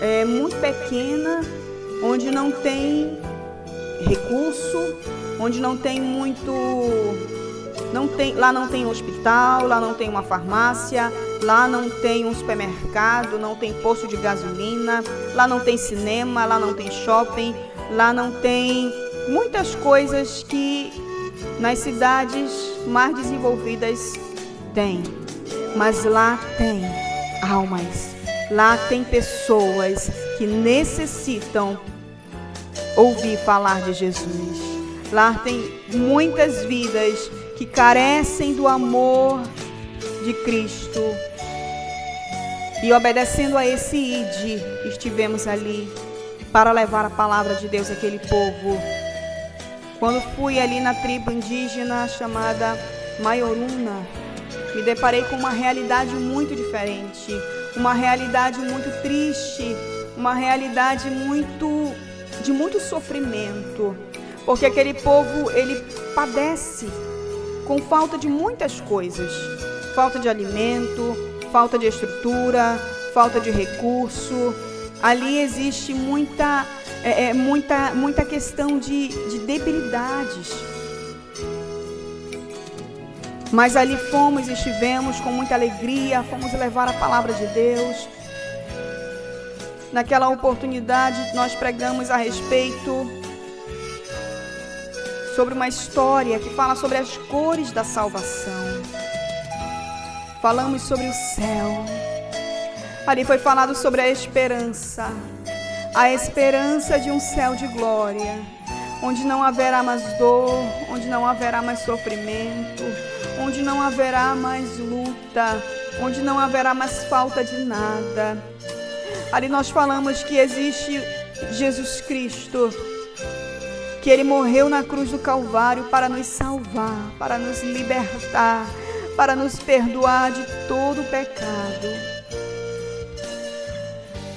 é, muito pequena, onde não tem recurso, onde não tem muito não tem, lá não tem hospital, lá não tem uma farmácia, lá não tem um supermercado, não tem posto de gasolina, lá não tem cinema, lá não tem shopping, lá não tem muitas coisas que nas cidades mais desenvolvidas tem. Mas lá tem almas, lá tem pessoas que necessitam ouvir falar de Jesus. Lá tem muitas vidas que carecem do amor de Cristo. E obedecendo a esse ide, estivemos ali para levar a palavra de Deus àquele povo. Quando fui ali na tribo indígena chamada Maioruna, me deparei com uma realidade muito diferente, uma realidade muito triste, uma realidade muito de muito sofrimento, porque aquele povo ele padece com falta de muitas coisas: falta de alimento, falta de estrutura, falta de recurso. Ali existe muita, é, é, muita, muita questão de, de debilidades. Mas ali fomos e estivemos com muita alegria, fomos levar a palavra de Deus. Naquela oportunidade, nós pregamos a respeito sobre uma história que fala sobre as cores da salvação. Falamos sobre o céu. Ali foi falado sobre a esperança, a esperança de um céu de glória, onde não haverá mais dor, onde não haverá mais sofrimento, onde não haverá mais luta, onde não haverá mais falta de nada. Ali nós falamos que existe Jesus Cristo que ele morreu na cruz do Calvário para nos salvar, para nos libertar, para nos perdoar de todo o pecado.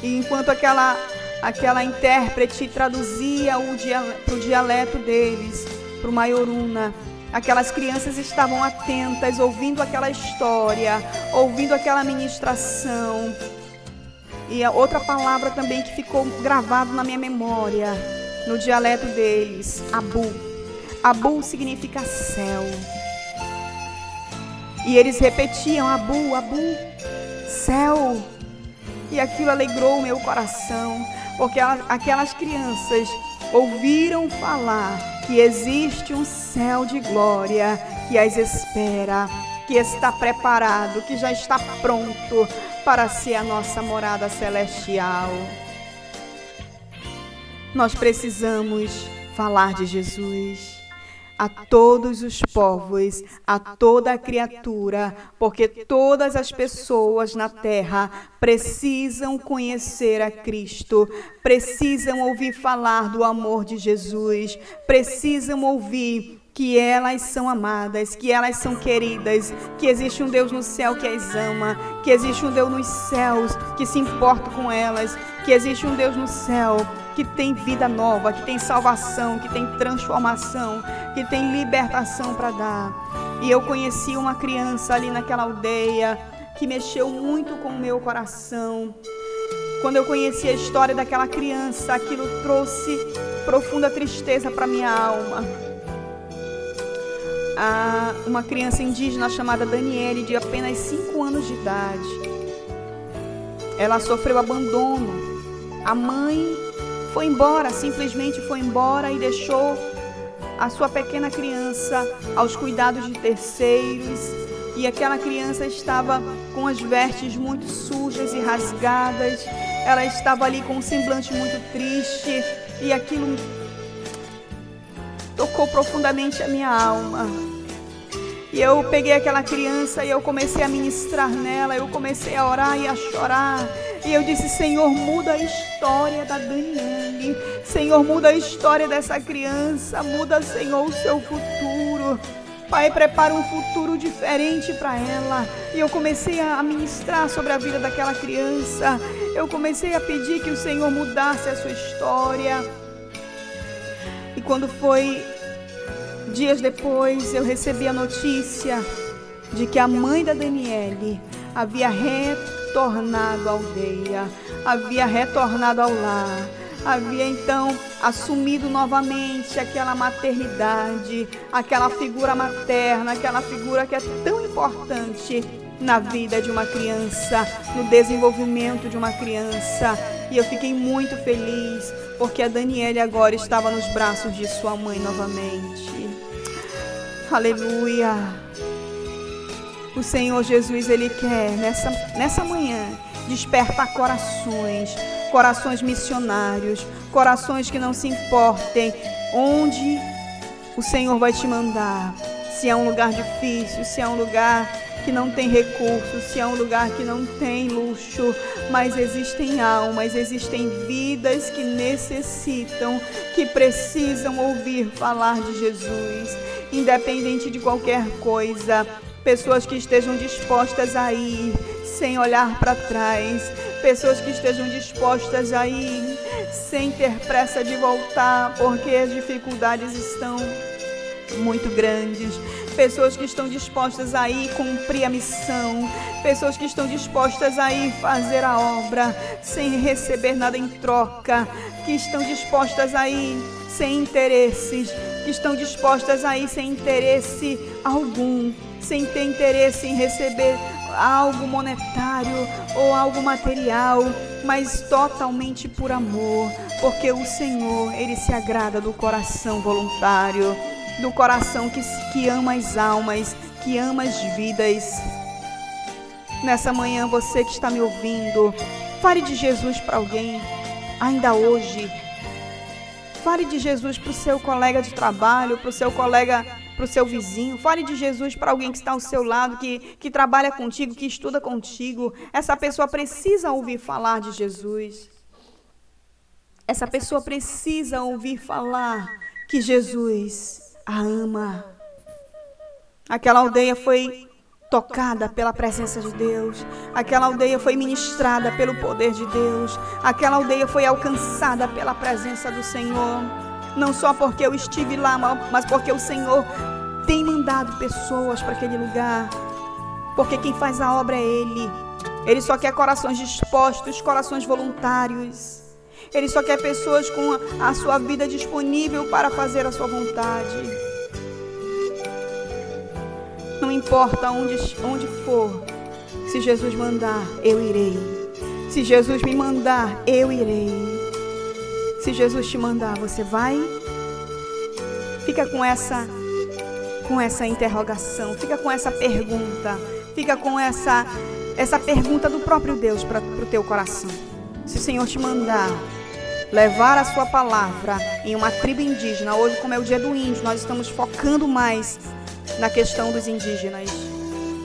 E enquanto aquela aquela intérprete traduzia para o dialeto deles, para o Maioruna, aquelas crianças estavam atentas, ouvindo aquela história, ouvindo aquela ministração. E a outra palavra também que ficou gravado na minha memória, no dialeto deles, Abu. Abu significa céu. E eles repetiam: Abu, Abu, céu. E aquilo alegrou o meu coração, porque aquelas crianças ouviram falar que existe um céu de glória que as espera, que está preparado, que já está pronto para ser a nossa morada celestial. Nós precisamos falar de Jesus a todos os povos, a toda a criatura, porque todas as pessoas na terra precisam conhecer a Cristo, precisam ouvir falar do amor de Jesus, precisam ouvir que elas são amadas, que elas são queridas, que existe um Deus no céu que as ama, que existe um Deus nos céus que se importa com elas, que existe um Deus no céu que tem vida nova, que tem salvação, que tem transformação, que tem libertação para dar. E eu conheci uma criança ali naquela aldeia que mexeu muito com o meu coração. Quando eu conheci a história daquela criança, aquilo trouxe profunda tristeza para minha alma. Ah, uma criança indígena chamada Daniele, de apenas 5 anos de idade. Ela sofreu abandono. A mãe foi embora, simplesmente foi embora e deixou a sua pequena criança aos cuidados de terceiros. E aquela criança estava com as vestes muito sujas e rasgadas. Ela estava ali com um semblante muito triste. E aquilo tocou profundamente a minha alma. E eu peguei aquela criança e eu comecei a ministrar nela, eu comecei a orar e a chorar. E eu disse: Senhor, muda a história da Daniele. Senhor, muda a história dessa criança. Muda, Senhor, o seu futuro. Pai, prepara um futuro diferente para ela. E eu comecei a ministrar sobre a vida daquela criança. Eu comecei a pedir que o Senhor mudasse a sua história. E quando foi dias depois, eu recebi a notícia de que a mãe da Daniele havia retornado à aldeia, havia retornado ao lar, havia então assumido novamente aquela maternidade, aquela figura materna, aquela figura que é tão importante na vida de uma criança, no desenvolvimento de uma criança. E eu fiquei muito feliz porque a Daniela agora estava nos braços de sua mãe novamente. Aleluia. O Senhor Jesus, Ele quer nessa, nessa manhã despertar corações, corações missionários, corações que não se importem onde o Senhor vai te mandar. Se é um lugar difícil, se é um lugar que não tem recursos, se é um lugar que não tem luxo, mas existem almas, existem vidas que necessitam, que precisam ouvir falar de Jesus, independente de qualquer coisa pessoas que estejam dispostas a ir sem olhar para trás, pessoas que estejam dispostas a ir sem ter pressa de voltar, porque as dificuldades estão muito grandes. Pessoas que estão dispostas a ir cumprir a missão, pessoas que estão dispostas a ir fazer a obra sem receber nada em troca, que estão dispostas a ir sem interesses, que estão dispostas a ir sem interesse algum, sem ter interesse em receber algo monetário ou algo material, mas totalmente por amor, porque o Senhor, ele se agrada do coração voluntário, do coração que, que ama as almas, que ama as vidas. Nessa manhã, você que está me ouvindo, fale de Jesus para alguém, ainda hoje. Fale de Jesus para o seu colega de trabalho, para o seu colega para o seu vizinho, fale de Jesus para alguém que está ao seu lado, que, que trabalha contigo, que estuda contigo. Essa pessoa precisa ouvir falar de Jesus. Essa pessoa precisa ouvir falar que Jesus a ama. Aquela aldeia foi tocada pela presença de Deus. Aquela aldeia foi ministrada pelo poder de Deus. Aquela aldeia foi alcançada pela presença do Senhor. Não só porque eu estive lá, mas porque o Senhor tem mandado pessoas para aquele lugar. Porque quem faz a obra é Ele. Ele só quer corações dispostos, corações voluntários. Ele só quer pessoas com a sua vida disponível para fazer a sua vontade. Não importa onde, onde for, se Jesus mandar, eu irei. Se Jesus me mandar, eu irei. Se Jesus te mandar, você vai? Fica com essa com essa interrogação, fica com essa pergunta, fica com essa essa pergunta do próprio Deus para o teu coração. Se o Senhor te mandar levar a sua palavra em uma tribo indígena, hoje como é o dia do índio, nós estamos focando mais na questão dos indígenas.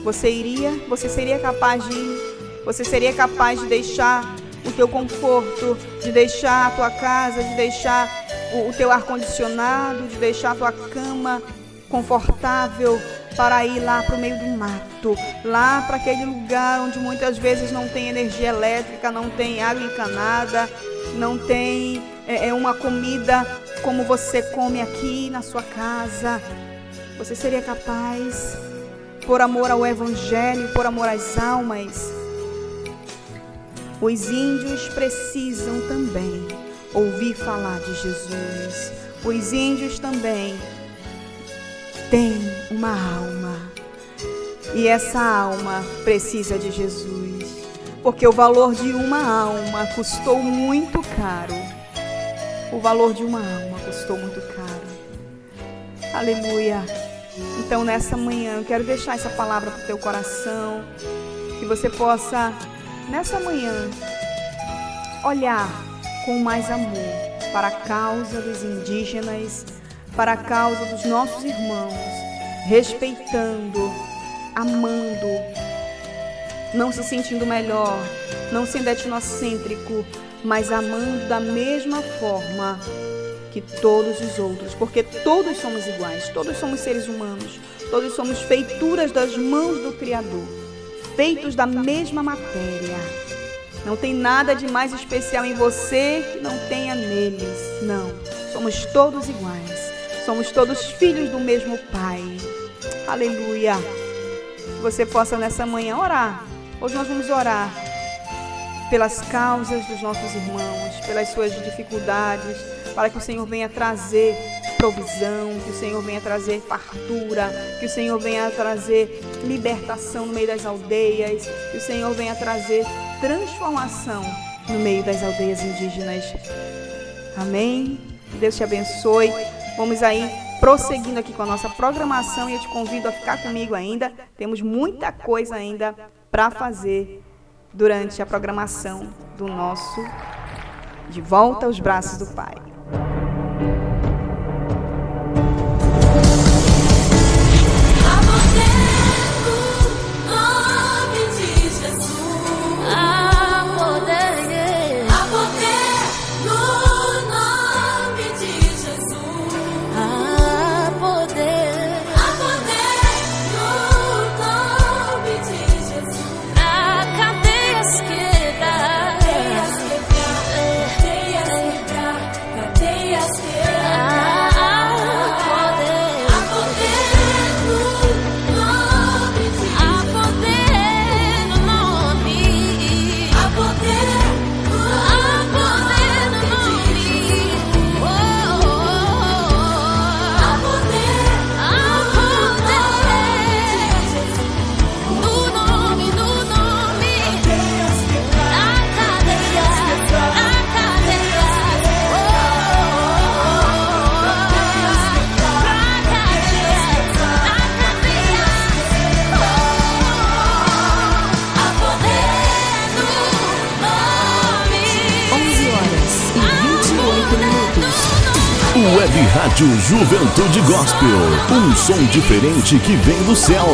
Você iria, você seria capaz de ir? Você seria capaz de deixar o teu conforto, de deixar a tua casa, de deixar o, o teu ar condicionado, de deixar a tua cama confortável para ir lá para o meio do mato, lá para aquele lugar onde muitas vezes não tem energia elétrica, não tem água encanada, não tem é, é uma comida como você come aqui na sua casa. Você seria capaz, por amor ao Evangelho, por amor às almas? Os índios precisam também ouvir falar de Jesus. Os índios também têm uma alma. E essa alma precisa de Jesus. Porque o valor de uma alma custou muito caro. O valor de uma alma custou muito caro. Aleluia. Então nessa manhã eu quero deixar essa palavra para o teu coração. Que você possa, nessa manhã, olhar com mais amor para a causa dos indígenas, para a causa dos nossos irmãos, respeitando, amando, não se sentindo melhor, não sendo etnocêntrico, mas amando da mesma forma que todos os outros, porque todos somos iguais, todos somos seres humanos, todos somos feituras das mãos do Criador, feitos da mesma matéria. Não tem nada de mais especial em você que não tenha neles. Não. Somos todos iguais. Somos todos filhos do mesmo Pai. Aleluia. Que você possa nessa manhã orar. Hoje nós vamos orar pelas causas dos nossos irmãos, pelas suas dificuldades, para que o Senhor venha trazer provisão, que o Senhor venha trazer fartura, que o Senhor venha trazer libertação no meio das aldeias, que o Senhor venha trazer transformação no meio das aldeias indígenas. Amém? Deus te abençoe. Vamos aí prosseguindo aqui com a nossa programação e eu te convido a ficar comigo ainda. Temos muita coisa ainda para fazer durante a programação do nosso De Volta aos Braços do Pai. Web Rádio Juventude Gospel. Um som diferente que vem do céu.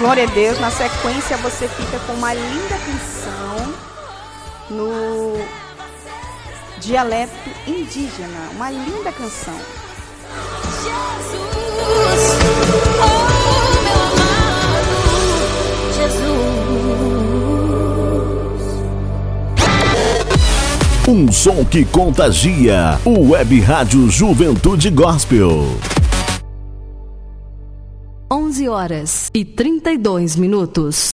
Glória a Deus. Na sequência você fica com uma linda canção no dialeto indígena. Uma linda canção. Jesus, oh meu amado Jesus. Um som que contagia. O Web Rádio Juventude Gospel. 11 horas e 32 minutos.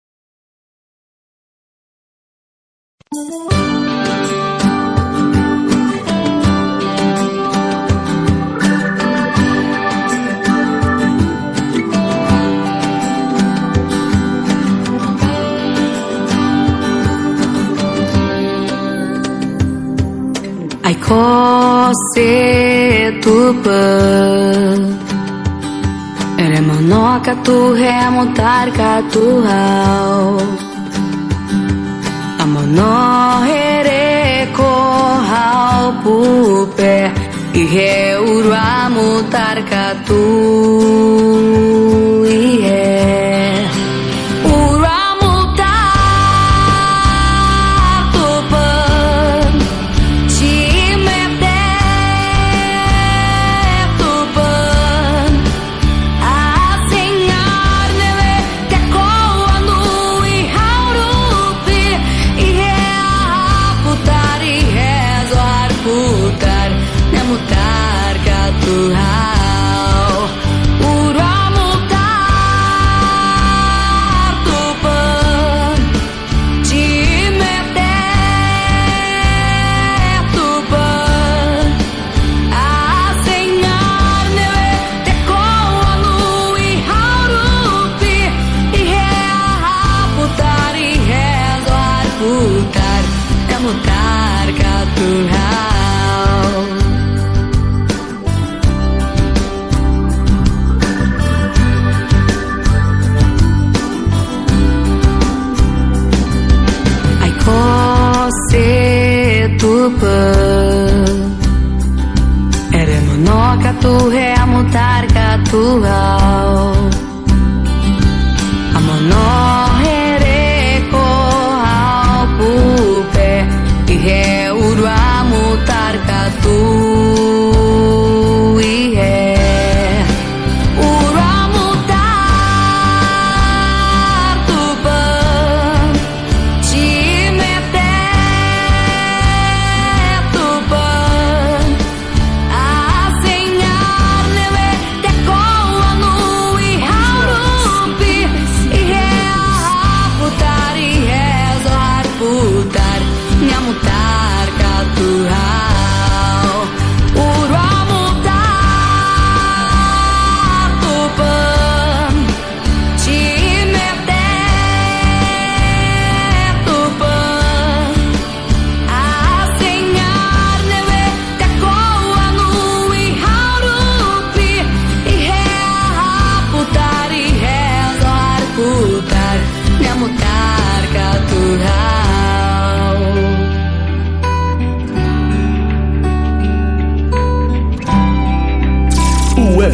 I cause it to burn. Ano a remotar katu hau Amono pé hau pupe Iheuru amutar katu Iheuru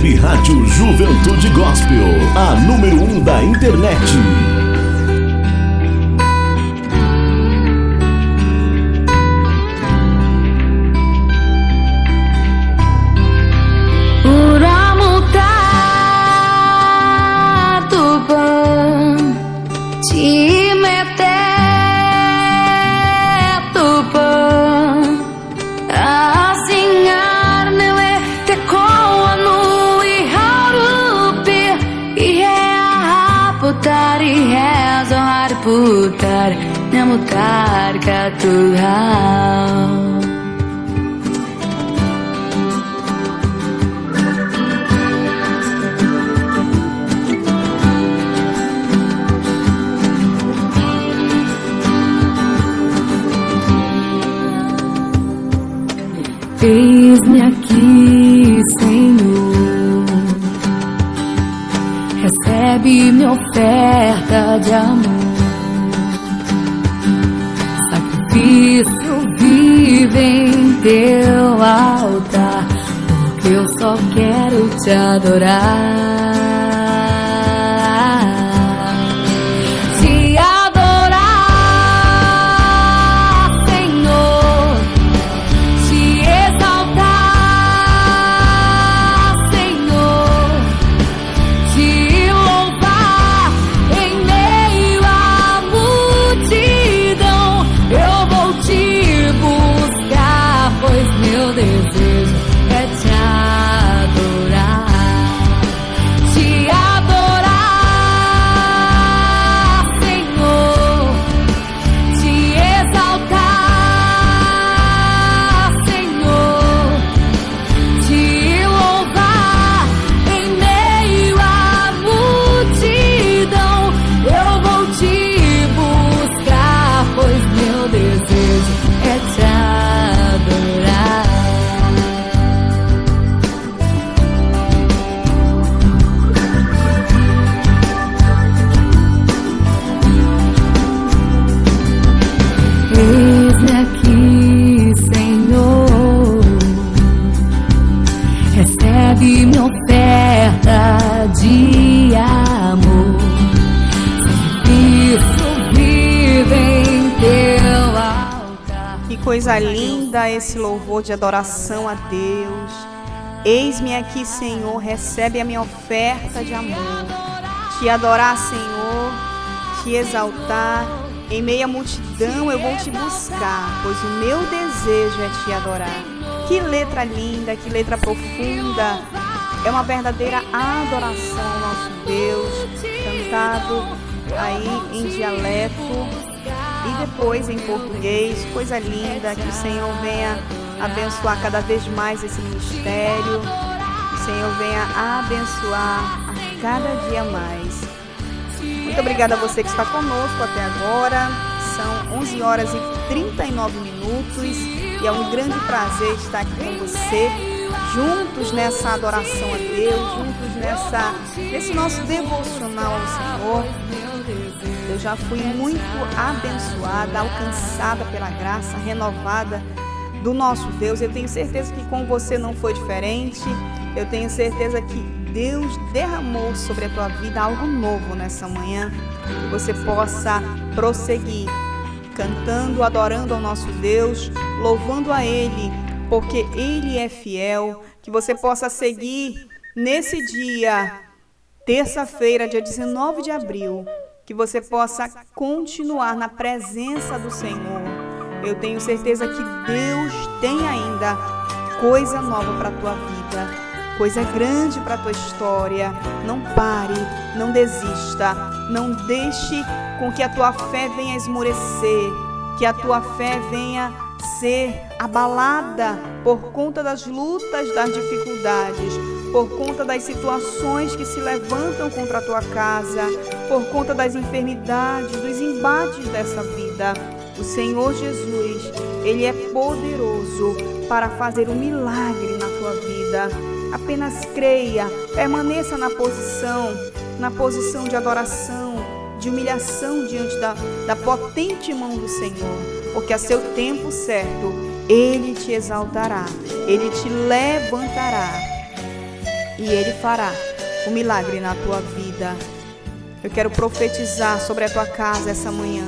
Web Rádio Juventude Gospel, a número 1 um da internet. Catural. Eis-me aqui, Senhor. Recebe minha oferta de amor. Teu altar, porque eu só quero te adorar. Linda esse louvor de adoração a Deus. Eis-me aqui, Senhor, recebe a minha oferta de amor. Te adorar, Senhor, te exaltar. Em meia multidão eu vou te buscar, pois o meu desejo é te adorar. Que letra linda, que letra profunda. É uma verdadeira adoração ao nosso Deus, cantado aí em dialeto depois em português. Coisa linda, que o Senhor venha abençoar cada vez mais esse ministério. Que o Senhor venha abençoar a cada dia mais. Muito obrigada a você que está conosco até agora. São 11 horas e 39 minutos e é um grande prazer estar aqui com você, juntos nessa adoração a Deus, juntos nessa nesse nosso devocional ao Senhor. Eu já fui muito abençoada, alcançada pela graça renovada do nosso Deus. Eu tenho certeza que com você não foi diferente. Eu tenho certeza que Deus derramou sobre a tua vida algo novo nessa manhã. Que você possa prosseguir cantando, adorando ao nosso Deus, louvando a Ele, porque Ele é fiel. Que você possa seguir nesse dia, terça-feira, dia 19 de abril, que você possa continuar na presença do Senhor. Eu tenho certeza que Deus tem ainda coisa nova para a tua vida, coisa grande para a tua história. Não pare, não desista, não deixe com que a tua fé venha esmorecer, que a tua fé venha ser abalada por conta das lutas, das dificuldades, por conta das situações que se levantam contra a tua casa, por conta das enfermidades, dos embates dessa vida. O Senhor Jesus, Ele é poderoso para fazer um milagre na tua vida. Apenas creia, permaneça na posição, na posição de adoração, de humilhação diante da, da potente mão do Senhor, porque a seu tempo certo Ele te exaltará, Ele te levantará e Ele fará o um milagre na tua vida. Eu quero profetizar sobre a tua casa essa manhã.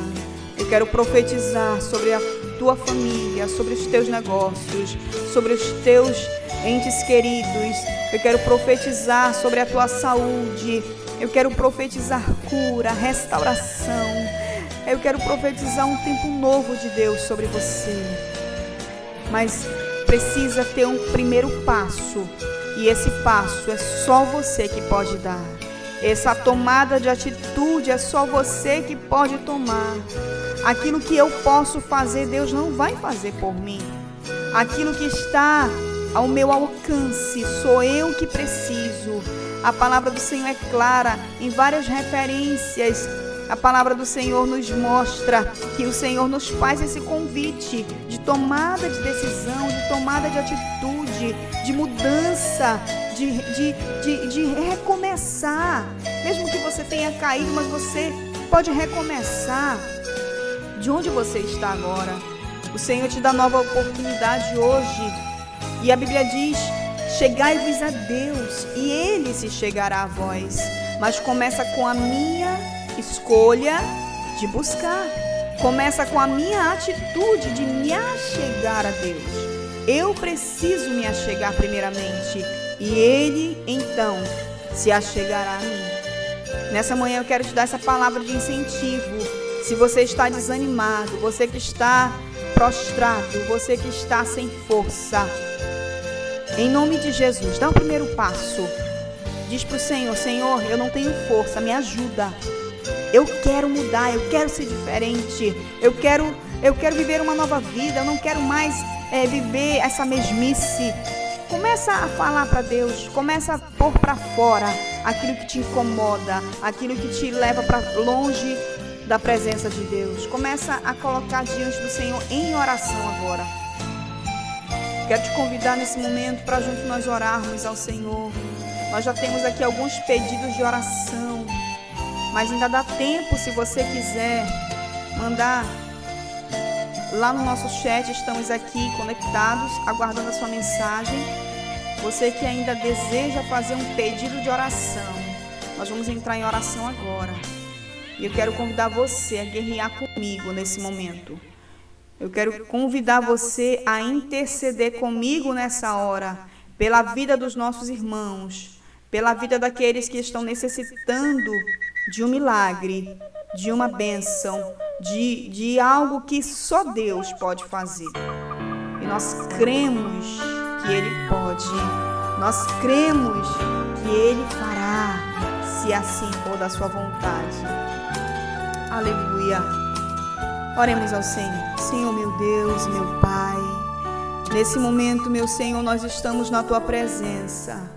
Eu quero profetizar sobre a tua família, sobre os teus negócios, sobre os teus entes queridos. Eu quero profetizar sobre a tua saúde. Eu quero profetizar cura, restauração. Eu quero profetizar um tempo novo de Deus sobre você. Mas precisa ter um primeiro passo. E esse passo é só você que pode dar. Essa tomada de atitude é só você que pode tomar. Aquilo que eu posso fazer, Deus não vai fazer por mim. Aquilo que está ao meu alcance, sou eu que preciso. A palavra do Senhor é clara em várias referências. A palavra do Senhor nos mostra que o Senhor nos faz esse convite de tomada de decisão, de tomada de atitude, de mudança, de, de, de, de recomeçar. Mesmo que você tenha caído, mas você pode recomeçar. De onde você está agora? O Senhor te dá nova oportunidade hoje. E a Bíblia diz: Chegai-vos a Deus, e Ele se chegará a vós. Mas começa com a minha escolha de buscar. Começa com a minha atitude de me achegar a Deus. Eu preciso me achegar primeiramente, e Ele então se achegará a mim. Nessa manhã eu quero te dar essa palavra de incentivo. Se você está desanimado, você que está prostrado, você que está sem força, em nome de Jesus, dá o primeiro passo. Diz para o Senhor: Senhor, eu não tenho força, me ajuda. Eu quero mudar, eu quero ser diferente. Eu quero, eu quero viver uma nova vida. Eu não quero mais é, viver essa mesmice. Começa a falar para Deus, começa a pôr para fora aquilo que te incomoda, aquilo que te leva para longe da presença de Deus. Começa a colocar diante do Senhor em oração agora. Quero te convidar nesse momento para junto nós orarmos ao Senhor. Nós já temos aqui alguns pedidos de oração, mas ainda dá tempo se você quiser mandar lá no nosso chat. Estamos aqui conectados, aguardando a sua mensagem. Você que ainda deseja fazer um pedido de oração, nós vamos entrar em oração agora. E eu quero convidar você a guerrear comigo nesse momento. Eu quero convidar você a interceder comigo nessa hora, pela vida dos nossos irmãos, pela vida daqueles que estão necessitando de um milagre, de uma bênção, de, de algo que só Deus pode fazer. E nós cremos que Ele pode, nós cremos que Ele fará, se assim for da Sua vontade. Aleluia. Oremos ao Senhor. Senhor, meu Deus, meu Pai. Nesse momento, meu Senhor, nós estamos na tua presença.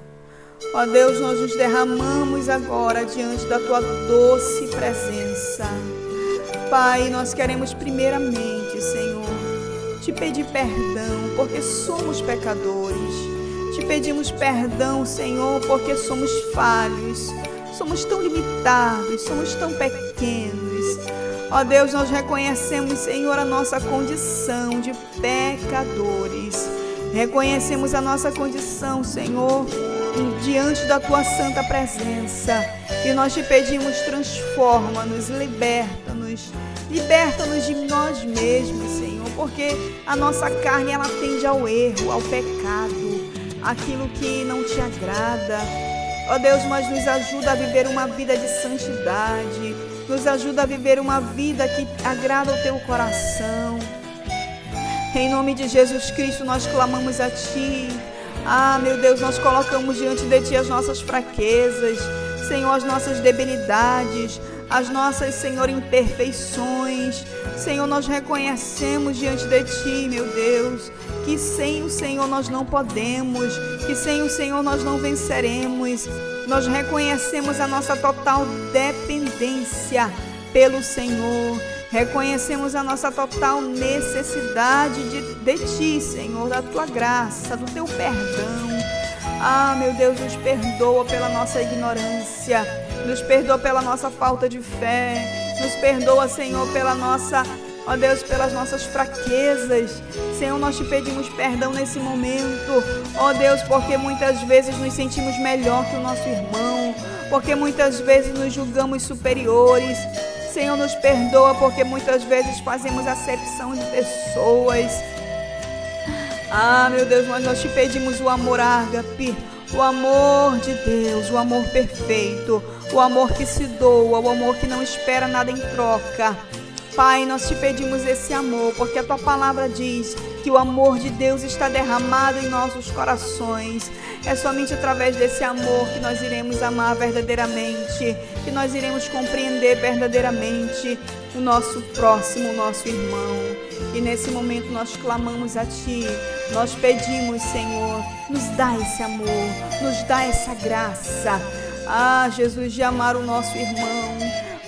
Ó Deus, nós nos derramamos agora diante da tua doce presença. Pai, nós queremos primeiramente, Senhor, te pedir perdão porque somos pecadores. Te pedimos perdão, Senhor, porque somos falhos. Somos tão limitados, somos tão pequenos. Ó Deus, nós reconhecemos, Senhor, a nossa condição de pecadores. Reconhecemos a nossa condição, Senhor, diante da tua santa presença. E nós te pedimos, transforma-nos, liberta-nos. Liberta-nos de nós mesmos, Senhor, porque a nossa carne ela tende ao erro, ao pecado, aquilo que não te agrada. Ó Deus, mas nos ajuda a viver uma vida de santidade nos ajuda a viver uma vida que agrada o teu coração. Em nome de Jesus Cristo, nós clamamos a Ti. Ah, meu Deus, nós colocamos diante de Ti as nossas fraquezas, Senhor, as nossas debilidades, as nossas, Senhor, imperfeições. Senhor, nós reconhecemos diante de Ti, meu Deus, que sem o Senhor nós não podemos, que sem o Senhor nós não venceremos. Nós reconhecemos a nossa total dependência pelo Senhor. Reconhecemos a nossa total necessidade de, de Ti, Senhor, da Tua graça, do Teu perdão. Ah, meu Deus, nos perdoa pela nossa ignorância, nos perdoa pela nossa falta de fé, nos perdoa, Senhor, pela nossa Ó Deus, pelas nossas fraquezas. Senhor, nós te pedimos perdão nesse momento. Ó Deus, porque muitas vezes nos sentimos melhor que o nosso irmão, porque muitas vezes nos julgamos superiores. Senhor, nos perdoa porque muitas vezes fazemos acepção de pessoas. Ah, meu Deus, mas nós te pedimos o amor ágape, o amor de Deus, o amor perfeito, o amor que se doa, o amor que não espera nada em troca. Pai, nós te pedimos esse amor, porque a tua palavra diz que o amor de Deus está derramado em nossos corações. É somente através desse amor que nós iremos amar verdadeiramente, que nós iremos compreender verdadeiramente. o nosso próximo, o nosso irmão. E nesse momento nós clamamos a Ti, nós pedimos, Senhor, nos dá esse amor, nos dá essa graça. Ah, Jesus, de amar o nosso irmão.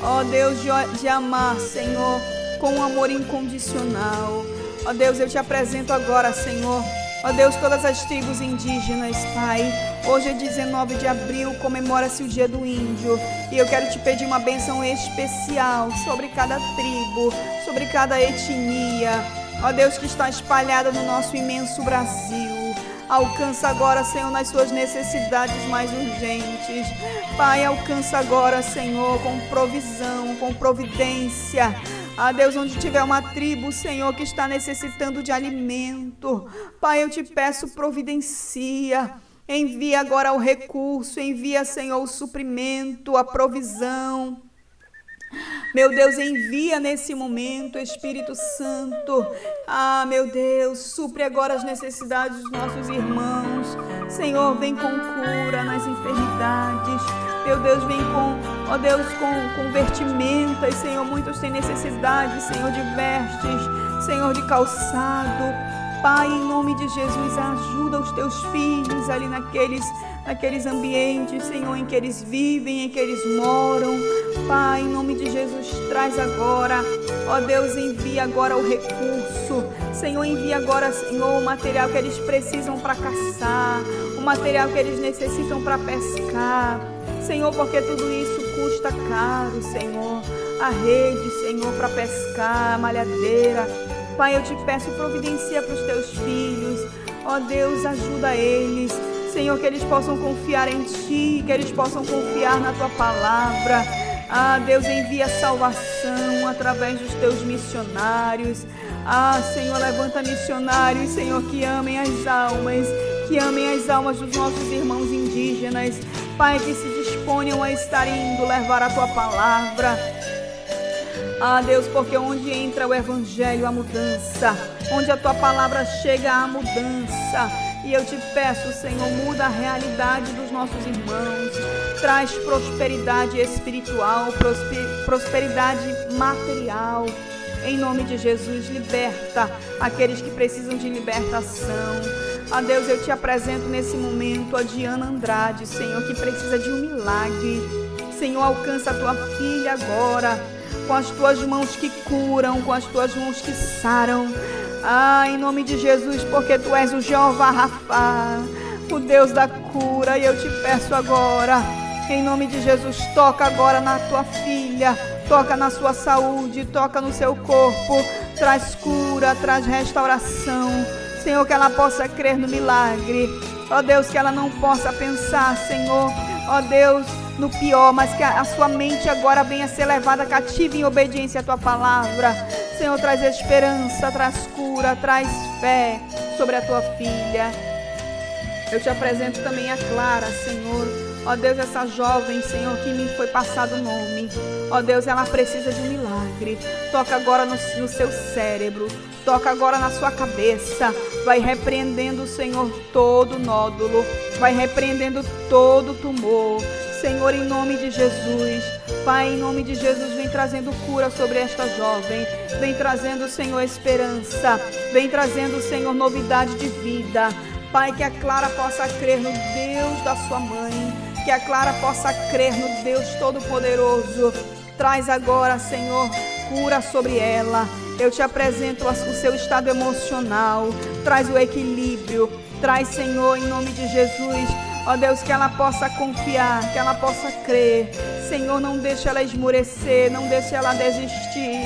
Ó oh, Deus, de, de amar, Senhor, com um amor incondicional. Ó oh, Deus, eu te apresento agora, Senhor, Ó Deus, todas as tribos indígenas, Pai. Hoje é 19 de abril, comemora-se o Dia do Índio. E eu quero te pedir uma bênção especial sobre cada tribo, sobre cada etnia. Ó Deus, que está espalhada no nosso imenso Brasil. Alcança agora, Senhor, nas suas necessidades mais urgentes. Pai, alcança agora, Senhor, com provisão, com providência. Ah, Deus, onde tiver uma tribo, Senhor, que está necessitando de alimento, Pai, eu te peço, providencia. Envia agora o recurso, envia, Senhor, o suprimento, a provisão. Meu Deus, envia nesse momento, Espírito Santo. Ah, meu Deus, supre agora as necessidades dos nossos irmãos. Senhor, vem com cura nas enfermidades. Meu Deus, vem com, ó Deus, com, com Senhor. Muitos têm necessidade, Senhor, de vestes, Senhor, de calçado. Pai, em nome de Jesus, ajuda os teus filhos ali naqueles, naqueles ambientes, Senhor, em que eles vivem, em que eles moram. Pai, em nome de Jesus, traz agora, ó Deus, envia agora o recurso. Senhor, envia agora, Senhor, o material que eles precisam para caçar, o material que eles necessitam para pescar. Senhor, porque tudo isso custa caro, Senhor. A rede, Senhor, para pescar, a malhadeira. Pai, eu te peço, providencia para os teus filhos. Ó Deus, ajuda eles. Senhor, que eles possam confiar em Ti, que eles possam confiar na Tua palavra. Ah, Deus, envia salvação através dos Teus missionários. Ah, Senhor, levanta missionários, Senhor, que amem as almas, que amem as almas dos nossos irmãos indígenas. Pai, que se disponham a estar indo levar a tua palavra. Ah, Deus, porque onde entra o evangelho, a mudança, onde a tua palavra chega, a mudança. E eu te peço, Senhor, muda a realidade dos nossos irmãos, traz prosperidade espiritual, prosperidade material. Em nome de Jesus, liberta aqueles que precisam de libertação. A Deus, eu te apresento nesse momento a Diana Andrade, Senhor, que precisa de um milagre. Senhor, alcança a tua filha agora, com as tuas mãos que curam, com as tuas mãos que saram. Ah, em nome de Jesus, porque tu és o Jeová Rafa, o Deus da cura, e eu te peço agora, em nome de Jesus, toca agora na tua filha, toca na sua saúde, toca no seu corpo, traz cura, traz restauração. Senhor, que ela possa crer no milagre. Ó Deus, que ela não possa pensar, Senhor, ó Deus, no pior, mas que a, sua mente agora venha ser levada cativa em obediência à tua palavra. Senhor, traz esperança, traz cura, traz fé sobre a tua filha. Eu te apresento também a Clara, Senhor. Ó Deus, essa jovem, Senhor, que me foi passado o nome. Ó Deus, ela precisa de um milagre. Toca agora no, no seu cérebro. Toca agora na sua cabeça. Vai repreendendo, Senhor, todo nódulo. Vai repreendendo todo tumor. Senhor, em nome de Jesus. Pai, em nome de Jesus, vem trazendo cura sobre esta jovem. Vem trazendo, Senhor, esperança. Vem trazendo, Senhor, novidade de vida. Pai, que a Clara possa crer no Deus da sua mãe que a Clara possa crer no Deus Todo-Poderoso. Traz agora, Senhor, cura sobre ela. Eu te apresento o seu estado emocional. Traz o equilíbrio. Traz, Senhor, em nome de Jesus. Ó Deus, que ela possa confiar, que ela possa crer. Senhor, não deixe ela esmorecer, não deixe ela desistir.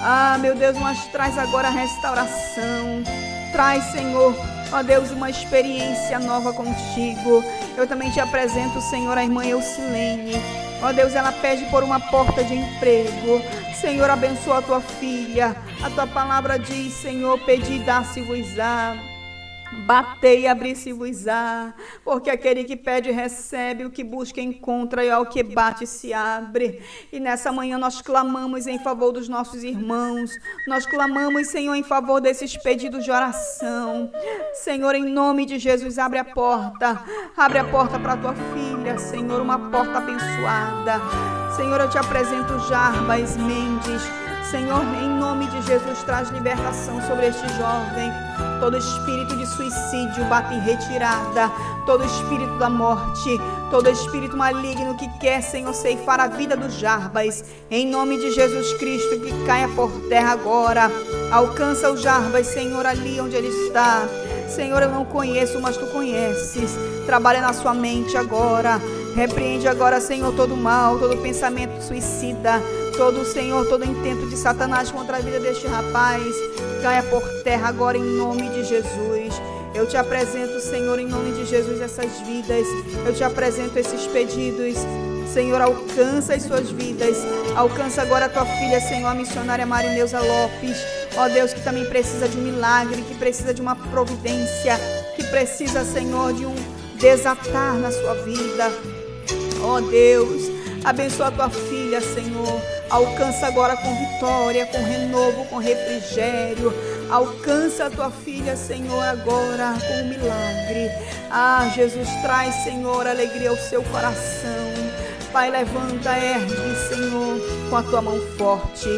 Ah, meu Deus, mas traz agora a restauração. Traz, Senhor, ó Deus, uma experiência nova contigo. Eu também te apresento, Senhor, a irmã Eucilene. Ó Deus, ela pede por uma porta de emprego. Senhor, abençoa a tua filha. A tua palavra diz, Senhor, pedi e dá-se-vos-á. Batei e abri-se-vos-á, porque aquele que pede recebe, o que busca encontra, e ao que bate se abre. E nessa manhã nós clamamos em favor dos nossos irmãos, nós clamamos, Senhor, em favor desses pedidos de oração. Senhor, em nome de Jesus, abre a porta, abre a porta para tua filha, Senhor, uma porta abençoada. Senhor, eu te apresento Jarbas Mendes. Senhor, em nome de Jesus, traz libertação sobre este jovem. Todo espírito de suicídio bate em retirada. Todo espírito da morte, todo espírito maligno que quer, Senhor, ceifar a vida do Jarbas. Em nome de Jesus Cristo, que caia por terra agora. Alcança o Jarbas, Senhor, ali onde ele está. Senhor, eu não conheço, mas tu conheces. Trabalha na sua mente agora. Repreende agora, Senhor, todo mal, todo pensamento suicida, todo, Senhor, todo intento de Satanás contra a vida deste rapaz. Caia por terra agora em nome de Jesus. Eu te apresento, Senhor, em nome de Jesus, essas vidas. Eu te apresento esses pedidos. Senhor, alcança as suas vidas. Alcança agora a tua filha, Senhor, a missionária Marineuza Lopes. Ó Deus, que também precisa de um milagre, que precisa de uma providência, que precisa, Senhor, de um desatar na sua vida. Ó Deus, abençoa a tua filha, Senhor. Alcança agora com vitória, com renovo, com refrigério. Alcança a tua filha, Senhor, agora com um milagre. Ah, Jesus, traz, Senhor, alegria ao seu coração. Pai, levanta, ergue, Senhor, com a tua mão forte.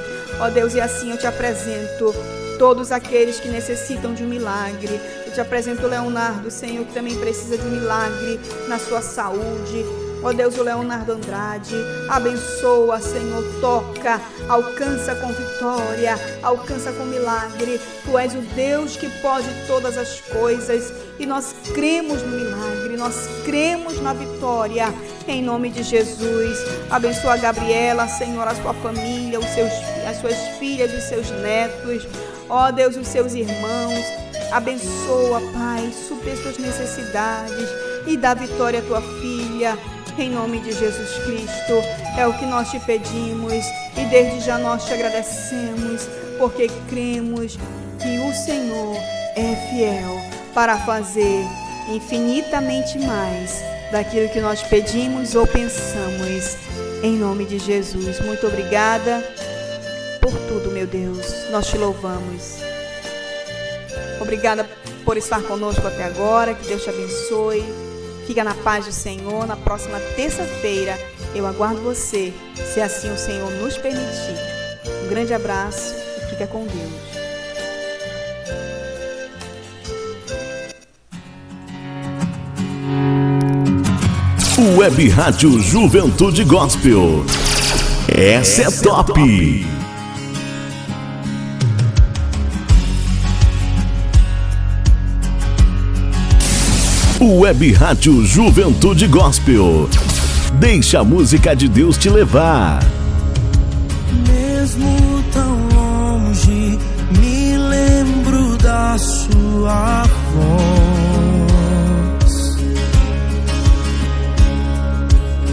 Ó Deus, e assim eu te apresento todos aqueles que necessitam de um milagre. Eu te apresento o Leonardo, Senhor, que também precisa de um milagre na sua saúde. Ó Deus, o Leonardo Andrade, abençoa, Senhor, toca, alcança com vitória, alcança com milagre. Tu és o Deus que pode todas as coisas e nós cremos no milagre, nós cremos na vitória, em nome de Jesus. Abençoa a Gabriela, Senhor, a sua família, os seus, as suas filhas, os seus netos, ó Deus, os seus irmãos. Abençoa, Pai, supre suas necessidades e dá vitória à tua filha. Em nome de Jesus Cristo, é o que nós te pedimos e desde já nós te agradecemos, porque cremos que o Senhor é fiel para fazer infinitamente mais daquilo que nós pedimos ou pensamos. Em nome de Jesus, muito obrigada por tudo, meu Deus. Nós te louvamos. Obrigada por estar conosco até agora. Que Deus te abençoe. Fica na paz do Senhor. Na próxima terça-feira eu aguardo você, se assim o Senhor nos permitir. Um grande abraço e fica com Deus. Web Rádio Juventude Gospel. Essa é top. Web Rádio Juventude Gospel. Deixa a música de Deus te levar. Mesmo tão longe, me lembro da sua voz.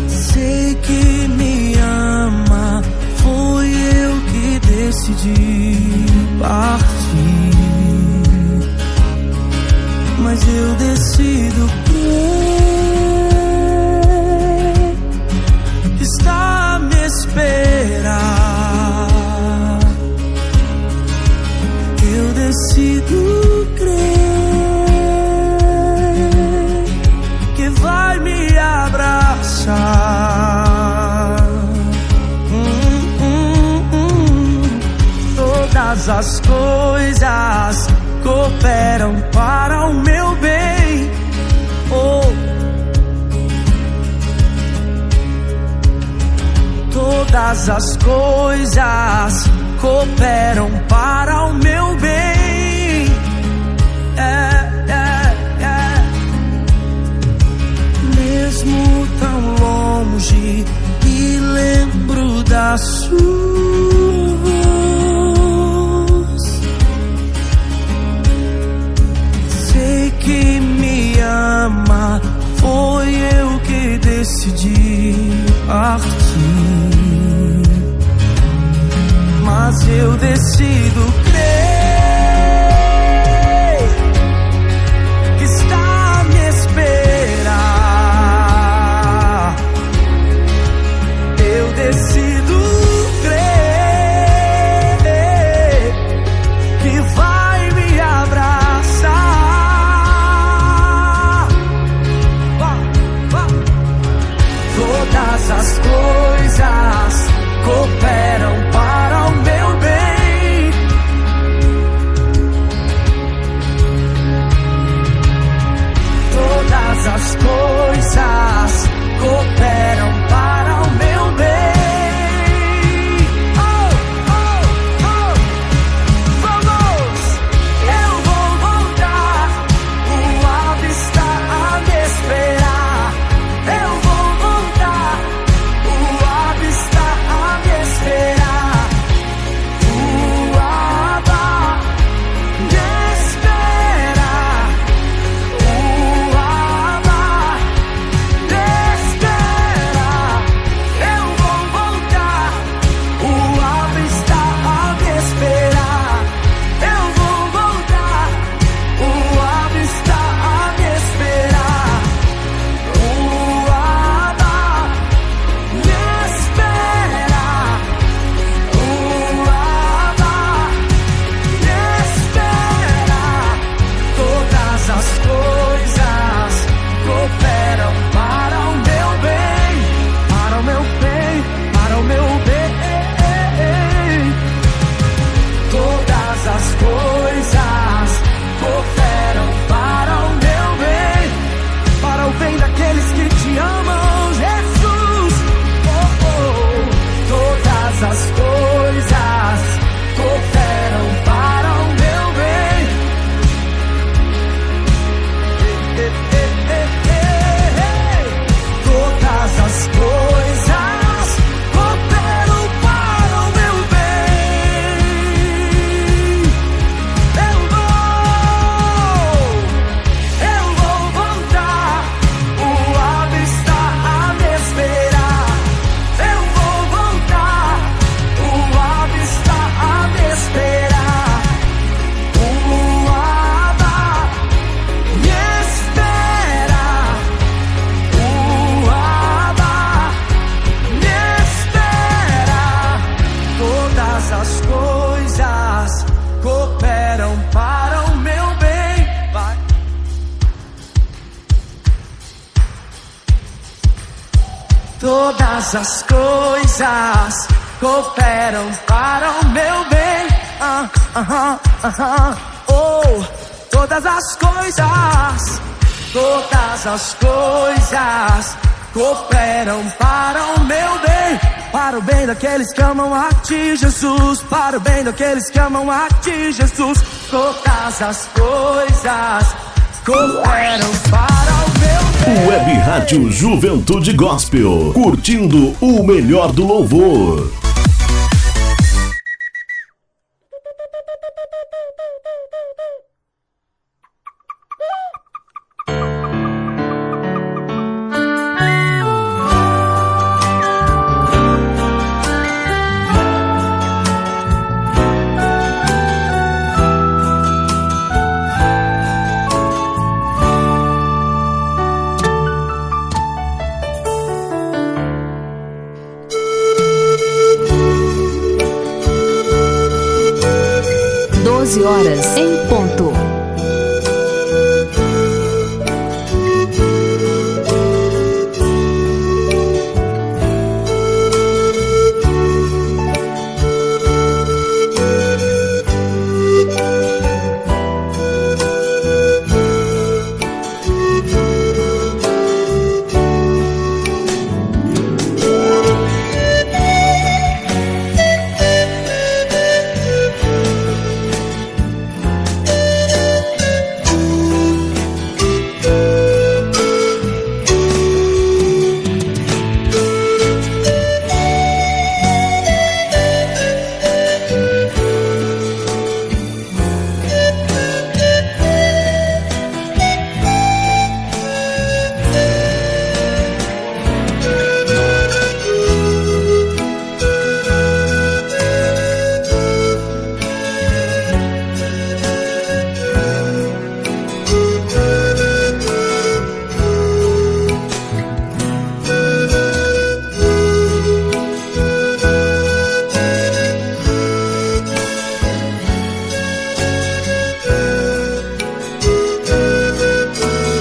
Sei que me ama, foi eu que decidi partir. Eu decido crer está a me esperar. Eu decido crer que vai me abraçar. Hum, hum, hum. Todas as coisas cooperam para o meu Todas as coisas cooperam para o meu bem. É, é, é. Mesmo tão longe, me lembro da sua voz. Sei que me ama, foi eu que decidi partir. Mas eu decido todas as coisas cooperam para o meu bem. Para o bem daqueles que amam a ti, Jesus. Para o bem daqueles que amam a ti, Jesus. Todas as coisas cooperam para o meu bem. Web Rádio Juventude Gospel, curtindo o melhor do louvor.